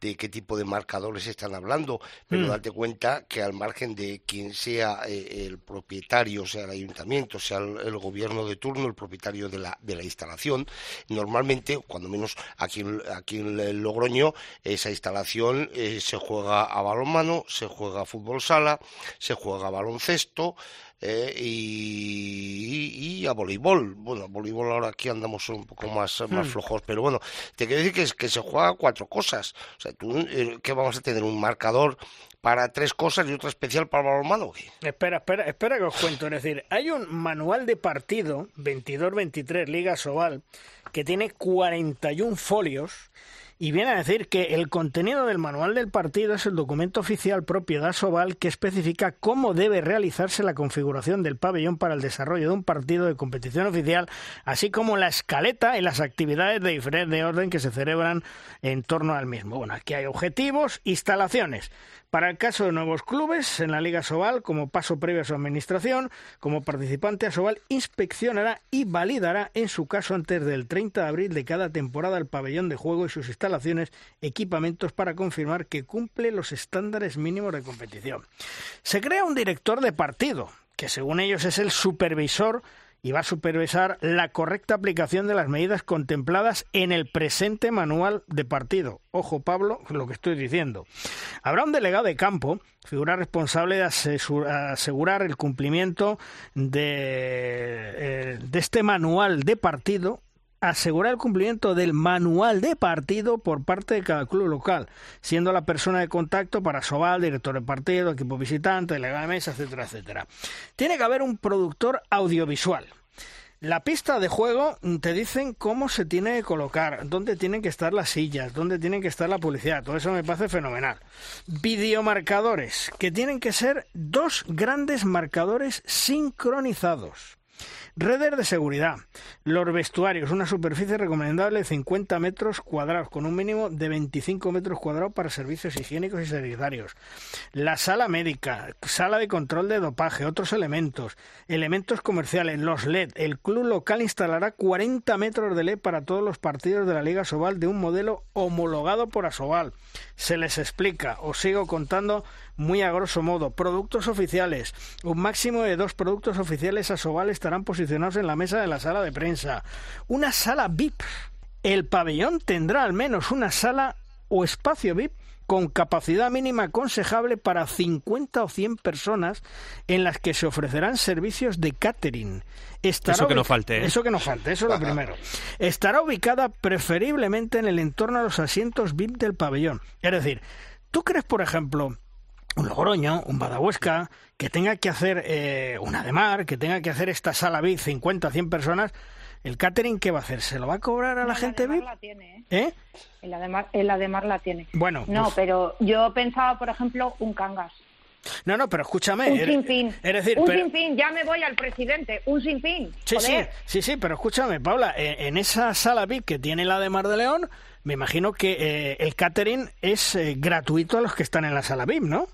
de qué tipo de marcadores están hablando, pero mm. date cuenta que al margen de quien sea eh, el propietario, sea el ayuntamiento, sea el, gobierno de turno, el propietario de la, de la instalación, normalmente, cuando menos aquí, aquí en Logroño, esa instalación eh, se juega a balonmano, se juega a fútbol sala, se juega a baloncesto, eh, y, a voleibol. Bueno, a voleibol ahora aquí andamos un poco más, más hmm. flojos, pero bueno, te quiero decir que, que se juega cuatro cosas. O sea, tú, eh, ¿qué vamos a tener? ¿Un marcador para tres cosas y otro especial para balonmano? Espera, espera, espera que os cuento. Es decir, hay un manual de partido, 22-23 Liga Sobal, que tiene 41 folios y viene a decir que el contenido del manual del partido es el documento oficial propiedad Soval que especifica cómo debe realizarse la configuración del pabellón para el desarrollo de un partido de competición oficial, así como la escaleta y las actividades de diferente orden que se celebran en torno al mismo. Bueno, aquí hay objetivos, instalaciones. Para el caso de nuevos clubes en la Liga Sobal, como paso previo a su administración, como participante a Sobal inspeccionará y validará en su caso antes del 30 de abril de cada temporada el pabellón de juego y sus instalaciones, equipamientos para confirmar que cumple los estándares mínimos de competición. Se crea un director de partido, que según ellos es el supervisor y va a supervisar la correcta aplicación de las medidas contempladas en el presente manual de partido. Ojo, Pablo, lo que estoy diciendo. Habrá un delegado de campo, figura responsable de asegurar el cumplimiento de, eh, de este manual de partido asegurar el cumplimiento del manual de partido por parte de cada club local, siendo la persona de contacto para Sobal, director de partido, equipo visitante, delegado de mesa, etcétera, etcétera. Tiene que haber un productor audiovisual. La pista de juego mm, te dicen cómo se tiene que colocar, dónde tienen que estar las sillas, dónde tienen que estar la publicidad. Todo eso me parece fenomenal. Videomarcadores, que tienen que ser dos grandes marcadores sincronizados. Redes de seguridad. Los vestuarios, una superficie recomendable de 50 metros cuadrados, con un mínimo de 25 metros cuadrados para servicios higiénicos y sanitarios. La sala médica, sala de control de dopaje, otros elementos, elementos comerciales, los LED. El club local instalará 40 metros de LED para todos los partidos de la Liga Sobal de un modelo homologado por Asobal. Se les explica, os sigo contando muy a grosso modo. Productos oficiales. Un máximo de dos productos oficiales a Sobal estarán posicionados en la mesa de la sala de prensa. Una sala VIP. El pabellón tendrá al menos una sala o espacio VIP con capacidad mínima aconsejable para 50 o 100 personas en las que se ofrecerán servicios de catering. eso que no falte. ¿eh? Eso que no falte, eso es lo primero. Estará ubicada preferiblemente en el entorno de los asientos VIP del pabellón. Es decir, ¿tú crees, por ejemplo, un Logroño, un Badahuesca, que tenga que hacer eh, un Ademar, que tenga que hacer esta sala VIP 50, 100 personas, ¿el catering qué va a hacer? ¿Se lo va a cobrar a la gente VIP? La tiene, ¿eh? ¿Eh? El, Ademar, la tiene. Bueno. No, pues pero yo pensaba, por ejemplo, un Cangas. No, no, pero escúchame. Un sinfín. Es decir, un sinfín, ya me voy al presidente. Un sinfín. Sí, sí, sí, sí, pero escúchame, Paula, en, esa sala VIP que tiene la de Mar de León, me imagino que eh, el catering es eh, gratuito a los que están en la sala VIP, ¿no?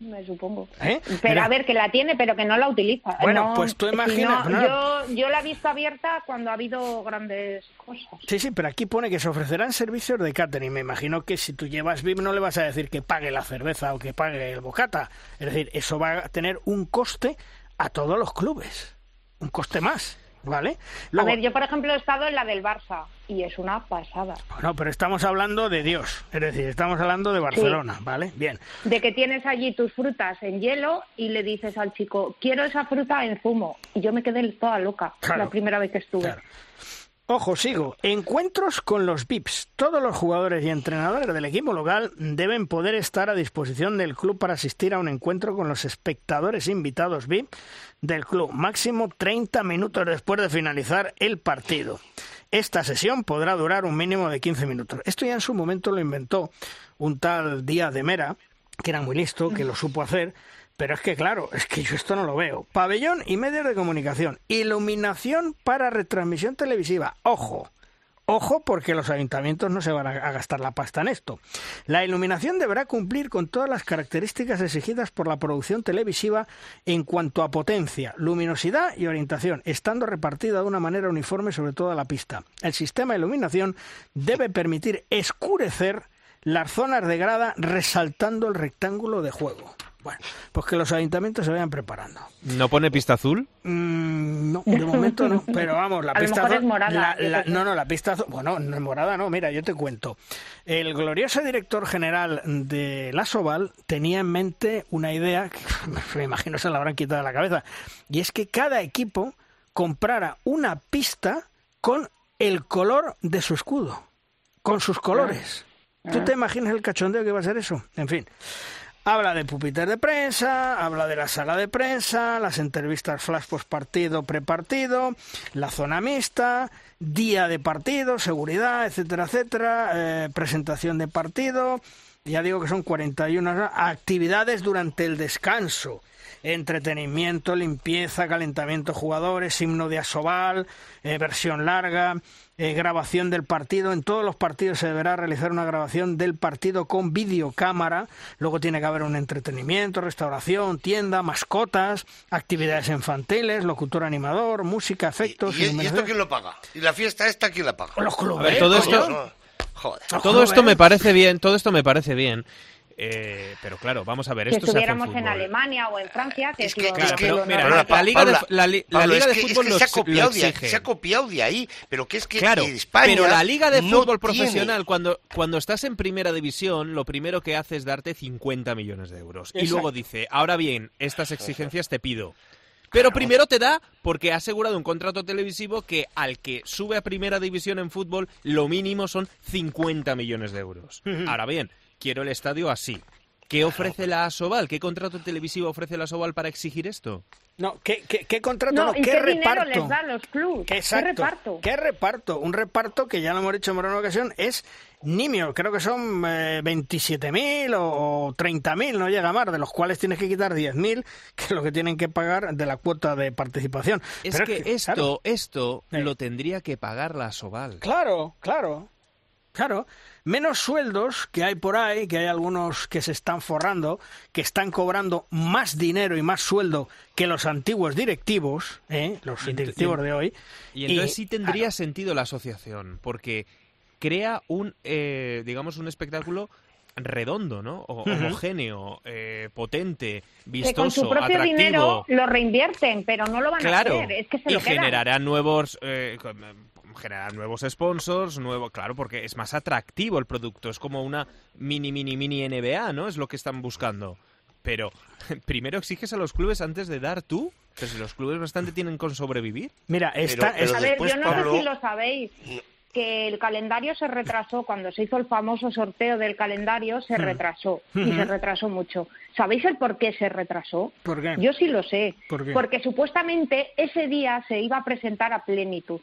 Me supongo. ¿Eh? Pero a ver, que la tiene, pero que no la utiliza. Bueno, pues tú imaginas. yo, yo la he visto abierta cuando ha habido grandes cosas. Sí, sí, pero aquí pone que se ofrecerán servicios de catering. Me imagino que si tú llevas VIP no le vas a decir que pague la cerveza o que pague el bocata. Es decir, eso va a tener un coste a todos los clubes. Un coste más. ¿Vale? A ver, yo por ejemplo he estado en la del Barça y es una pasada. No, pero estamos hablando de Dios, es decir, estamos hablando de Barcelona, ¿vale? Bien. De que tienes allí tus frutas en hielo y le dices al chico, quiero esa fruta en zumo. Y yo me quedé toda loca la primera vez que estuve. Ojo, sigo. Encuentros con los VIPs. Todos los jugadores y entrenadores del equipo local deben poder estar a disposición del club para asistir a un encuentro con los espectadores invitados VIP del club. Máximo 30 minutos después de finalizar el partido. Esta sesión podrá durar un mínimo de 15 minutos. Esto ya en su momento lo inventó un tal Díaz de Mera, que era muy listo, que lo supo hacer, pero es que claro, es que yo esto no lo veo. Pabellón y medios de comunicación. Iluminación para retransmisión televisiva. Ojo. Ojo porque los ayuntamientos no se van a gastar la pasta en esto. La iluminación deberá cumplir con todas las características exigidas por la producción televisiva en cuanto a potencia, luminosidad y orientación, estando repartida de una manera uniforme sobre toda la pista. El sistema de iluminación debe permitir escurecer las zonas de grada resaltando el rectángulo de juego. Bueno, pues que los ayuntamientos se vayan preparando. ¿No pone pista azul? Mm, no, de momento no. Pero vamos, la A pista azul. morada, la- la- no, no, la pista azul. Bueno, no es morada, no. Mira, yo te cuento. El glorioso director general de la Soval tenía en mente una idea que me imagino se la habrán quitado de la cabeza. Y es que cada equipo comprara una pista con el color de su escudo. Con sus colores. ¿Tú te imaginas el cachondeo que va a ser eso? En fin. Habla de pupitres de prensa, habla de la sala de prensa, las entrevistas flash post partido, prepartido, la zona mixta, día de partido, seguridad, etcétera, etcétera, eh, presentación de partido. Ya digo que son 41 horas, actividades durante el descanso. Entretenimiento, limpieza, calentamiento jugadores, himno de Asobal, eh, versión larga, eh, grabación del partido. En todos los partidos se deberá realizar una grabación del partido con videocámara. Luego tiene que haber un entretenimiento, restauración, tienda, mascotas, actividades infantiles, locutor animador, música, efectos. ¿Y, esto quién lo paga? ¿Y la fiesta esta quién la paga? Los clubes. A ver, todo esto- Joder. Todo esto me parece bien, todo esto me parece bien. Eh, pero claro, vamos a ver, Si esto en estuviéramos en, fútbol. Alemania o en Francia, que es, lo- claro, lo pero normal. mira, Perdona, la Liga de- Paula, la li- la Pablo, Liga es de que- Fútbol es que se ha copiado de se ha copiado de ahí, pero que es que Claro, en España pero la liga de no fútbol tiene. profesional, cuando, cuando estás en primera división, lo primero que hace es darte 50 millones de euros. Y luego dice, ahora bien, estas exigencias te pido. Pero primero te da porque ha asegurado un contrato televisivo que al que sube a primera división en fútbol, lo mínimo son 50 millones de euros. Ahora bien, quiero el estadio así. ¿Qué ofrece la Asobal? ¿Qué contrato televisivo ofrece la Asobal para exigir esto? No, ¿qué, qué, qué contrato? No, No, ¿y ¿qué, qué, dinero reparto? les dan los clubes? ¿Qué, ¿Qué exacto. reparto? ¿Qué reparto? Un reparto que ya lo hemos dicho en una ocasión es nimio. Creo que son eh, 27.000 o 30.000, no llega más, de los cuales tienes que quitar 10.000, que es lo que tienen que pagar de la cuota de participación. Es Pero que esto, claro, esto Eh. lo tendría que pagar la Asobal. Claro, claro. Claro, menos sueldos que hay por ahí, que hay algunos que se están forrando, que están cobrando más dinero y más sueldo que los antiguos directivos, ¿eh? los directivos y- de hoy. Y entonces sí tendría claro, sentido la asociación, porque crea un, eh, digamos, un espectáculo redondo, ¿no? O- homogéneo, eh, potente, que vistoso, con su propio atractivo. dinero lo reinvierten, pero no lo van Claro, a hacer. Es que se y lo quedan. generará nuevos, eh, generará nuevos sponsors, nuevo, claro, porque es más atractivo el producto, es como una mini, mini, mini NBA, ¿no? Es lo que están buscando. Pero primero exiges a los clubes antes de dar tú, pero si los clubes bastante tienen con sobrevivir. Mira, está, pero A ver, yo no Pablo- sé si lo sabéis, que el calendario se retrasó, cuando se hizo el famoso sorteo del calendario, se Hmm. retrasó, y se retrasó mucho. ¿Sabéis el por qué se retrasó? ¿Por qué? Yo sí lo sé, ¿Por qué? porque supuestamente ese día se iba a presentar a plenitud.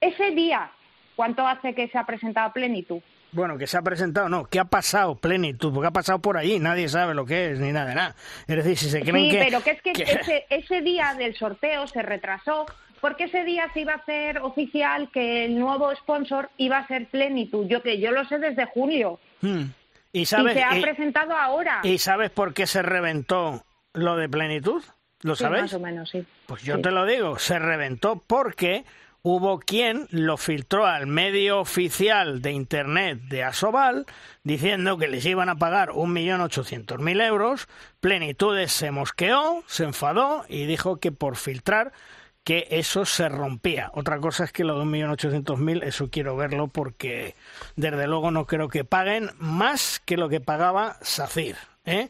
Ese día, ¿cuánto hace que se ha presentado plenitud? Bueno, que se ha presentado, no, ¿qué ha pasado? Plenitud, porque ha pasado por allí, nadie sabe lo que es, ni nada de nada. Es decir, si se creen Sí, que... pero que es que, que- Ese, ese día del sorteo se retrasó porque ese día se iba a hacer oficial que el nuevo sponsor iba a ser Plenitud. Yo que yo lo sé desde julio Hmm. ¿Y y sabes, se ha y- presentado ahora. ¿Y sabes por qué se reventó lo de plenitud? ¿Lo Sí, sabéis? más o menos, sí. Pues yo Sí. te lo digo, se reventó porque hubo quien lo filtró al medio oficial de Internet de Asobal diciendo que les iban a pagar 1.800.000 euros. Plenitudes se mosqueó, se enfadó y dijo que por filtrar que eso se rompía. Otra cosa es que lo de 1.800.000, eso quiero verlo porque desde luego no creo que paguen más que lo que pagaba SACIR. ¿Eh?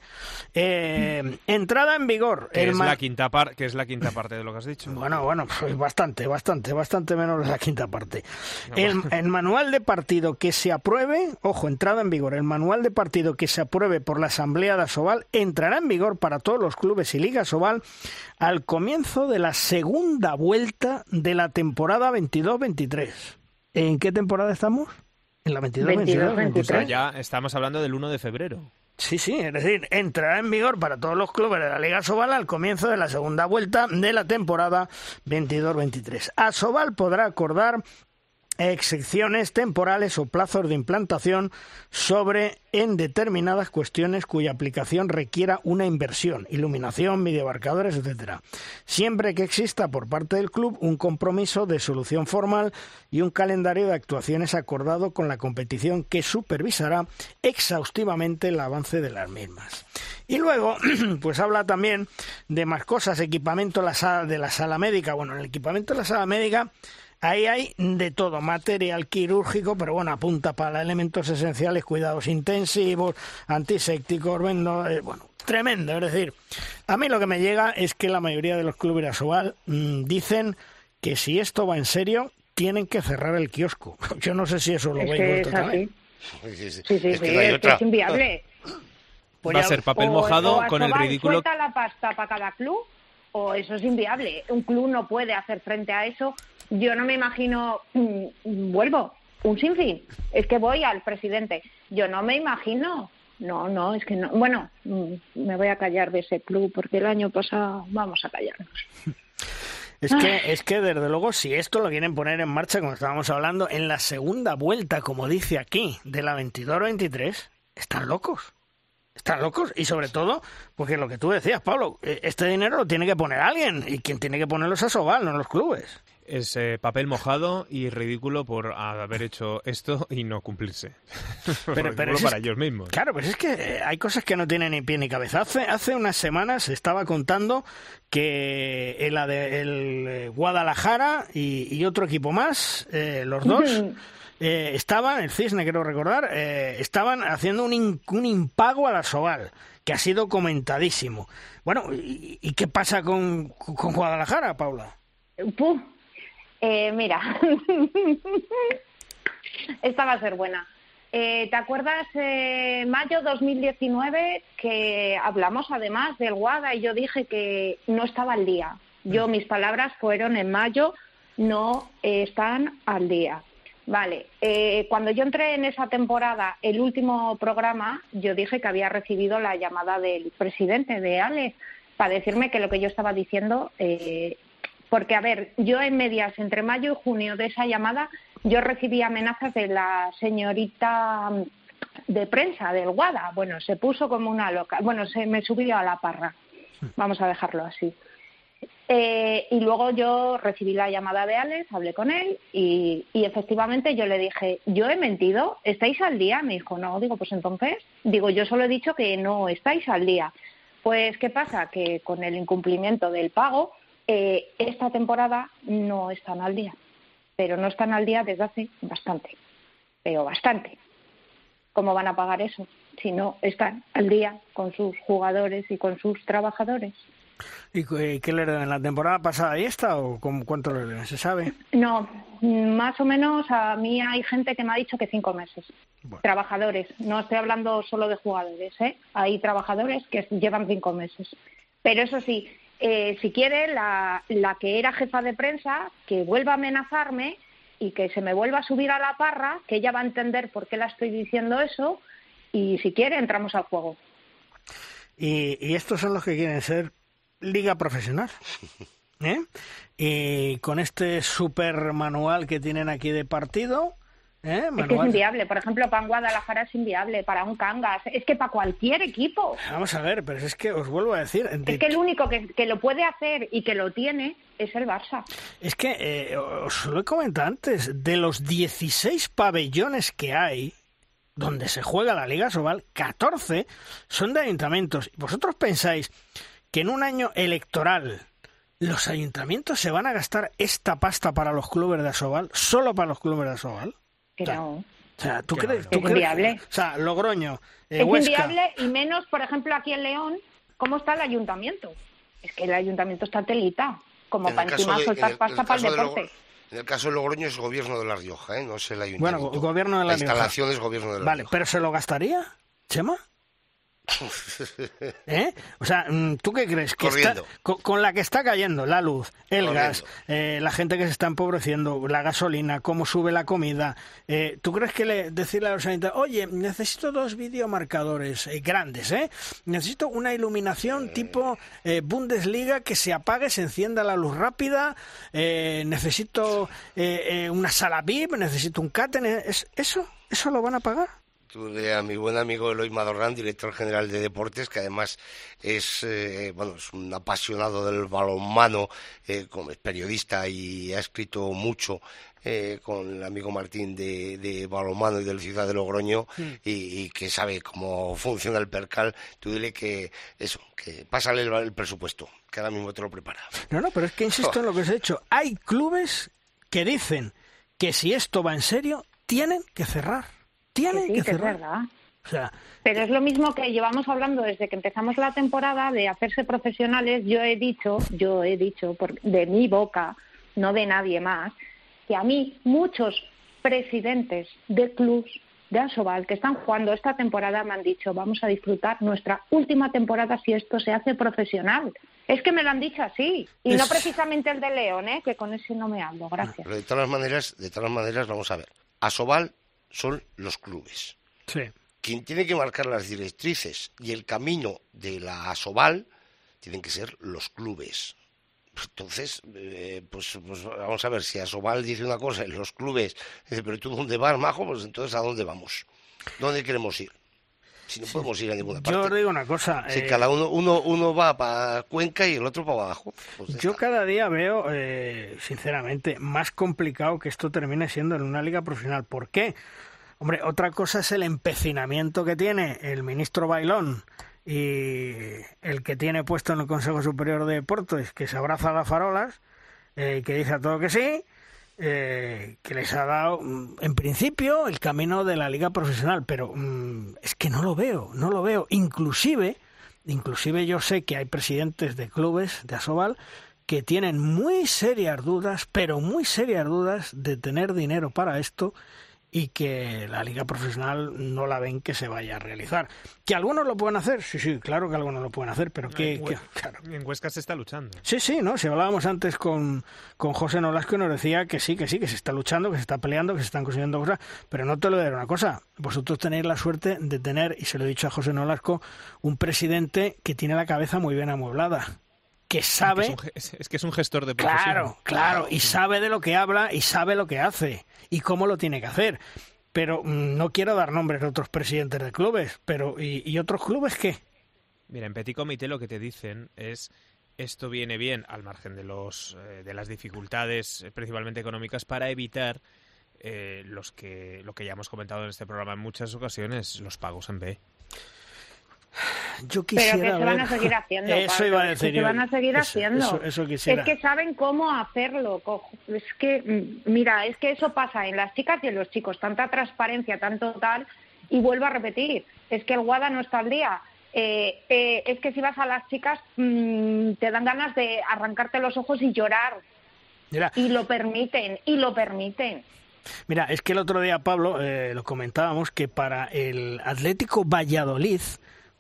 Eh, entrada en vigor. Que el es, la quinta par- que es la quinta parte de lo que has dicho. bueno, bueno, pues bastante, bastante, bastante menos de la quinta parte. El, el manual de partido que se apruebe, ojo, entrada en vigor, el manual de partido que se apruebe por la Asamblea de Asobal entrará en vigor para todos los clubes y ligas Asobal al comienzo de la segunda vuelta de la temporada 22-23. ¿En qué temporada estamos? En la 22, 22, 23. ya estamos hablando del 1 de febrero. Sí, sí, es decir, entrará en vigor para todos los clubes de la Liga Sobal al comienzo de la segunda vuelta de la temporada 22-23. Asobal podrá acordar excepciones temporales o plazos de implantación sobre en determinadas cuestiones cuya aplicación requiera una inversión, iluminación, videobarcadores, etcétera, siempre que exista por parte del club un compromiso de solución formal y un calendario de actuaciones acordado con la competición que supervisará exhaustivamente el avance de las mismas. Y luego, pues habla también de más cosas, equipamiento de la sala médica. Bueno, el equipamiento de la sala médica Ahí hay de todo, material quirúrgico, pero bueno, apunta para elementos esenciales, cuidados intensivos, antisépticos, eh, bueno, tremendo. Es decir, a mí lo que me llega es que la mayoría de los clubes de Asobal mm, dicen que si esto va en serio, tienen que cerrar el kiosco. Yo no sé si eso lo veis vosotros también. Sí, sí, sí, es, que es inviable. Pues va a ser papel mojado con el ridículo. la pasta para cada club o eso es inviable. Un club no puede hacer frente a eso yo no me imagino, mm, vuelvo, un sinfín. Es que voy al presidente. Yo no me imagino. No, no, es que no. Bueno, mm, me voy a callar de ese club porque el año pasado vamos a callarnos. Es que, es que, desde luego, si esto lo quieren poner en marcha, como estábamos hablando, en la segunda vuelta, como dice aquí, de la 22-23, están locos. Están locos y sobre todo, porque lo que tú decías, Pablo, eh, este dinero lo tiene que poner alguien y quien tiene que ponerlo es a Sobal, no los clubes es eh, papel mojado y ridículo por haber hecho esto y no cumplirse. pero, pero para ellos mismos. Claro, pues es que eh, hay cosas que no tienen ni pie ni cabeza. Hace, hace unas semanas estaba contando que el, el eh, Guadalajara y, otro equipo más, los dos, estaban, el Cisne quiero recordar, estaban haciendo un, un impago a la Soval que ha sido comentadísimo. Bueno, ¿y, qué pasa con, con Guadalajara, Paula? Pum, eh, mira, esta va a ser buena. Eh, ¿Te acuerdas eh, mayo 2019 que hablamos además del WADA y yo dije que no estaba al día? Yo, mis palabras fueron en mayo, no están al día. Vale, eh, cuando yo entré en esa temporada, el último programa, yo dije que había recibido la llamada del presidente de Alex para decirme que lo que yo estaba diciendo eh, porque, a ver, yo en medias, entre mayo y junio de esa llamada, yo recibí amenazas de la señorita de prensa del Guada. Bueno, se puso como una loca. Bueno, se me subió a la parra. Vamos a dejarlo así. Eh, y luego yo recibí la llamada de Alex, hablé con él y, y, efectivamente yo le dije, yo he mentido, ¿estáis al día? Me dijo, no, digo, pues entonces, digo, yo solo he dicho que no estáis al día. Pues, ¿qué pasa? Que con el incumplimiento del pago, eh, esta temporada no están al día, pero no están al día desde hace bastante, pero bastante. ¿Cómo van a pagar eso si no están al día con sus jugadores y con sus trabajadores? ¿Y qué le en la temporada pasada y esta o cuánto le deben? ¿Se sabe? No, más o menos a mí hay gente que me ha dicho que cinco meses. Trabajadores, no estoy hablando solo de jugadores, ¿eh? Hay trabajadores que llevan cinco meses. Pero eso sí, eh, si quiere, la, la que era jefa de prensa, que vuelva a amenazarme y que se me vuelva a subir a la parra, que ella va a entender por qué la estoy diciendo eso, y si quiere, entramos al juego. Y, y estos son los que quieren ser liga profesional. ¿Eh? Y con este super manual que tienen aquí de partido, ¿Eh? Es que es inviable. Por ejemplo, para un Guadalajara es inviable, para un Cangas, es que para cualquier equipo. Vamos a ver, pero es que os vuelvo a decir. Es que el único que, lo puede hacer y que lo tiene es el Barça. Es que, eh, os lo he comentado antes, de los 16 pabellones que hay, donde se juega la Liga Sobal, 14 son de ayuntamientos. ¿Vosotros pensáis que en un año electoral los ayuntamientos se van a gastar esta pasta para los clubes de Asobal, solo para los clubes de Asobal? O sea, ¿tú crees? es inviable. O sea, Logroño, eh, Es inviable y menos, por ejemplo, aquí en León, ¿cómo está el ayuntamiento? Es que el ayuntamiento está telita, como para encima soltar pasta para el deporte. En el caso de Logroño es gobierno de La Rioja, ¿eh? no es el ayuntamiento. Bueno, gobierno de La, la instalación es gobierno de La Vale, ¿pero se lo gastaría, Chema? ¿Eh? O sea, mm, ¿tú qué crees? Que está, con, la que está cayendo la luz, el gas, eh, la gente que se está empobreciendo, la gasolina, cómo sube la comida, eh, ¿tú crees que le, decirle a los sanitarios, oye, necesito dos videomarcadores eh, grandes, ¿eh? Necesito una iluminación tipo Bundesliga que se apague, se encienda la luz rápida, necesito una sala VIP, necesito un cáten, ¿eso? ¿Eso lo van a pagar? Tuve a mi buen amigo Eloy Madorrán, director general de deportes, que además es, eh, bueno, es un apasionado del balonmano, eh, como es periodista y ha escrito mucho eh, con el amigo Martín de, de balonmano y de la ciudad de Logroño mm. y, que sabe cómo funciona el percal, tú dile que eso, que pásale el, presupuesto, que ahora mismo te lo prepara. No, no, pero es que insisto en lo que os he hecho. Hay clubes que dicen que si esto va en serio, tienen que cerrar tienen que, cerrar. Es verdad. pero es lo mismo que llevamos hablando desde que empezamos la temporada de hacerse profesionales. Yo he dicho, yo he dicho por, de mi boca, no de nadie más, que a mí muchos presidentes de clubs de Asobal que están jugando esta temporada me han dicho vamos a disfrutar nuestra última temporada si esto se hace profesional. Es que me lo han dicho así y no precisamente el de León, ¿eh? que con ese no me hablo. Gracias. de todas maneras, de todas maneras vamos a ver. Asobal son los clubes. Sí. Quien tiene que marcar las directrices y el camino de la Asobal tienen que ser los clubes. Entonces, eh, pues, pues, vamos a ver, si Asobal dice una cosa y los clubes dicen, pero tú dónde vas, majo, pues entonces ¿a dónde vamos? ¿Dónde queremos ir? Si no podemos ir a ninguna parte. Yo digo una cosa. Si eh, cada uno, uno, uno va para Cuenca y el otro para abajo. Pues yo cada día veo, eh, sinceramente, más complicado que esto termine siendo en una liga profesional. ¿Por qué? Hombre, otra cosa es el empecinamiento que tiene el ministro Bailón y el que tiene puesto en el Consejo Superior de Deportes, que se abraza a las farolas, eh, que dice a todo que sí, eh, que les ha dado, mm, en principio, el camino de la liga profesional, pero mm, es que no lo veo, no lo veo. Inclusive, inclusive yo sé que hay presidentes de clubes de Asobal que tienen muy serias dudas, pero muy serias dudas de tener dinero para esto y que la liga profesional no la ven que se vaya a realizar. ¿Que algunos lo pueden hacer? Sí, sí, claro que algunos lo pueden hacer, pero que... En Huesca se está luchando. Sí, sí, ¿no? Si hablábamos antes con, con José Nolasco nos decía que sí, que sí, que se está luchando, que se está peleando, que se están consiguiendo cosas, pero no te lo diré una cosa, vosotros tenéis la suerte de tener, y se lo he dicho a José Nolasco, un presidente que tiene la cabeza muy bien amueblada que sabe... Es, que es, un, gestor de profesión. Claro, claro, y sabe de lo que habla y sabe lo que hace y cómo lo tiene que hacer. Pero mm, no quiero dar nombres de otros presidentes de clubes, pero ¿y, otros clubes qué? Mira, en Petit Comité lo que te dicen es esto viene bien al margen de los eh, de las dificultades eh, principalmente económicas para evitar eh, los que lo que ya hemos comentado en este programa en muchas ocasiones los pagos en B yo quisiera pero que se van a seguir haciendo. Eso iba a decir. se van a seguir haciendo. es que saben cómo hacerlo. Es que, mm, mira, es que eso pasa en las chicas y en los chicos. Tanta transparencia, tanto tal. Y vuelvo a repetir, es que el WADA no está al día. Eh, eh, es que si vas a las chicas mm, te dan ganas de arrancarte los ojos y llorar. Y lo permiten, y lo permiten. Mira, es que el otro día, Pablo, eh, lo comentábamos, que para el Atlético Valladolid,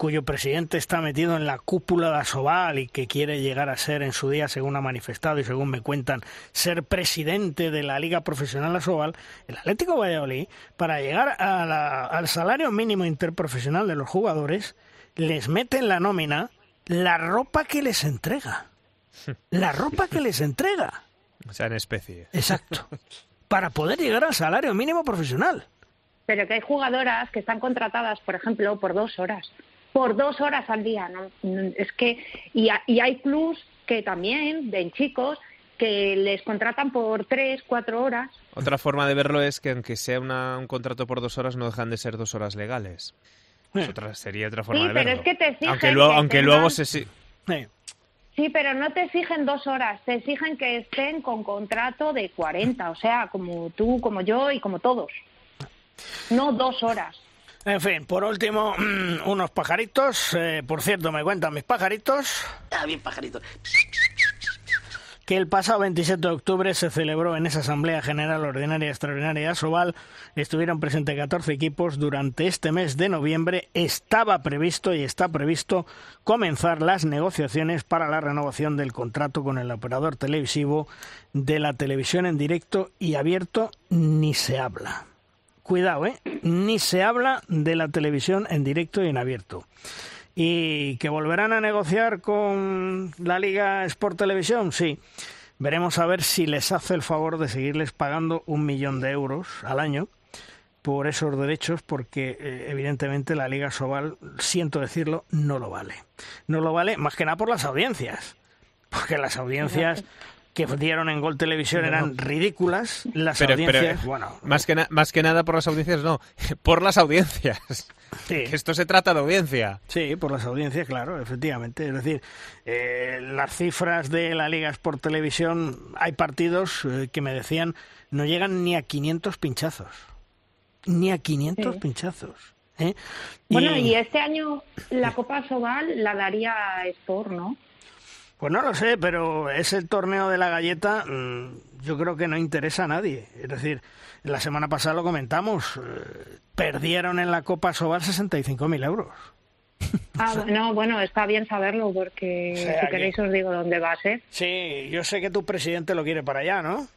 cuyo presidente está metido en la cúpula de Asobal y que quiere llegar a ser en su día, según ha manifestado y según me cuentan, ser presidente de la Liga Profesional Asobal, el Atlético Valladolid, para llegar al salario mínimo interprofesional de los jugadores, les mete en la nómina la ropa que les entrega. La ropa que les entrega. O sea, en especie. Exacto. Para poder llegar al salario mínimo profesional. Pero que hay jugadoras que están contratadas, por ejemplo, por dos horas por dos horas al día. ¿no? Es que, y, hay clubs que también, de chicos, que les contratan por tres, cuatro horas. Otra forma de verlo es que aunque sea un contrato por dos horas, no dejan de ser dos horas legales. otra, sería otra forma de verlo. pero es que te exigen aunque luego, aunque luego se... Sí. sí, pero no te exigen dos horas, te exigen que estén con contrato de 40, o sea, como tú, como yo y como todos. No dos horas. En fin, por último, unos pajaritos. Eh, por cierto, me cuentan mis pajaritos. Ah, bien pajaritos. que el pasado 27 de octubre se celebró en esa Asamblea General Ordinaria Extraordinaria de Asobal. Estuvieron presentes 14 equipos. Durante este mes de noviembre estaba previsto y está previsto comenzar las negociaciones para la renovación del contrato con el operador televisivo de la televisión en directo y abierto. Ni se habla. Cuidado, ¿eh? Ni se habla de la televisión en directo y en abierto y que volverán a negociar con la Liga Sport Televisión, sí. Veremos a ver si les hace el favor de seguirles pagando un millón de euros al año por esos derechos, porque eh, evidentemente la Liga Sobal, siento decirlo, no lo vale. No lo vale más que nada por las audiencias, porque las audiencias que dieron en Gol Televisión eran ridículas. Las audiencias, bueno, más que, más que nada por las audiencias, no, por las audiencias. Sí. esto se trata de audiencia. Sí, por las audiencias, claro, efectivamente. Es decir, eh, las cifras de la Liga Sport Televisión, hay partidos eh, que me decían no llegan ni a 500 pinchazos. Ni a 500 pinchazos. ¿eh? Bueno, y... este año la Copa Sobal la daría Sport, ¿no? Pues no lo sé, pero ese torneo de la galleta mm, yo creo que no interesa a nadie. Es decir, la semana pasada lo comentamos, eh, perdieron en la Copa Sobal 65.000 euros. Ah, bueno, bueno, está bien saberlo porque si queréis os digo dónde va a ser. Sí, yo sé que tu presidente lo quiere para allá, ¿no?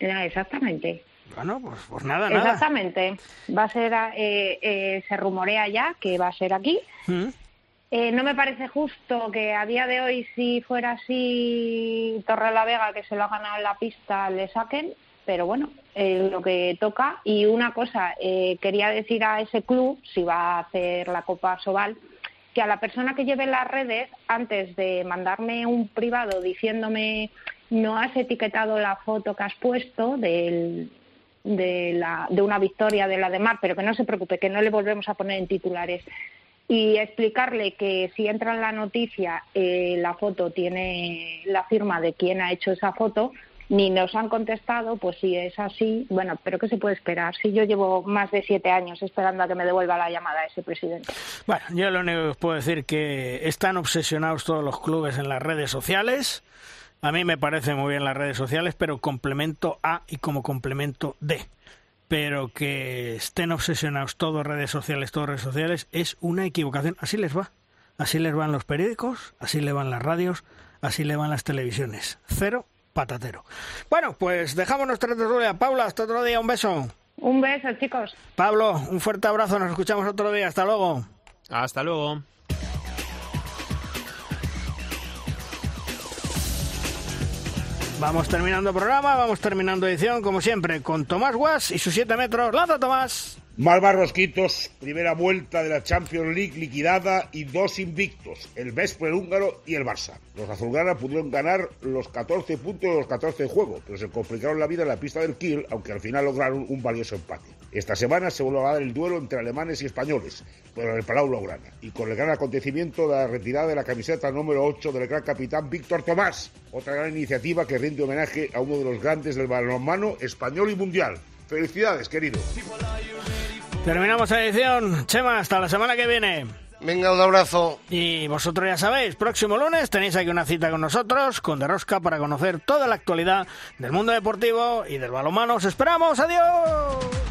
exactamente. Bueno, pues, pues nada, nada. Exactamente. Va a ser, eh, eh, se rumorea ya que va a ser aquí. ¿Mm? Eh, no me parece justo que a día de hoy, si fuera así, Torre la Vega, que se lo ha ganado en la pista, le saquen, pero bueno, es lo que toca. Y una cosa, eh, quería decir a ese club, si va a hacer la Copa Sobal, que a la persona que lleve las redes, antes de mandarme un privado diciéndome no has etiquetado la foto que has puesto de, la, de una victoria de la de Mar, pero que no se preocupe, que no le volvemos a poner en titulares y explicarle que si entra en la noticia eh, la foto tiene la firma de quien ha hecho esa foto, ni nos han contestado, pues si es así, bueno, pero ¿qué se puede esperar? Si yo llevo más de siete años esperando a que me devuelva la llamada ese presidente. Bueno, yo lo único que os puedo decir que están obsesionados todos los clubes en las redes sociales. A mí me parece muy bien las redes sociales, pero complemento A y como complemento D pero que estén obsesionados todos redes sociales, todas redes sociales, es una equivocación. Así les va. Así les van los periódicos, así le van las radios, así le van las televisiones. Cero patatero. Bueno, pues dejamos nuestra tertulia. Paula, hasta otro día. Un beso. Un beso, chicos. Pablo, un fuerte abrazo. Nos escuchamos otro día. Hasta luego. Hasta luego. Vamos terminando programa, vamos terminando edición, como siempre, con Tomás Guas y sus 7 metros. ¡Lanza, Tomás! Más Rosquitos, primera vuelta de la Champions League liquidada y dos invictos, el Vesper húngaro y el Barça. Los azulgrana pudieron ganar los 14 puntos de los 14 de juego, pero se complicaron la vida en la pista del Kiel, aunque al final lograron un valioso empate. Esta semana se vuelve a dar el duelo entre alemanes y españoles, pero en el Palau Blaugrana, y con el gran acontecimiento de la retirada de la camiseta número 8 del gran capitán Víctor Tomás, otra gran iniciativa que rinde homenaje a uno de los grandes del balonmano español y mundial. Felicidades, querido. Terminamos la edición. Chema, hasta la semana que viene. Venga, un abrazo. Y vosotros ya sabéis, próximo lunes tenéis aquí una cita con nosotros, con De Rosca, para conocer toda la actualidad del mundo deportivo y del balonmano. ¡Os esperamos! ¡Adiós!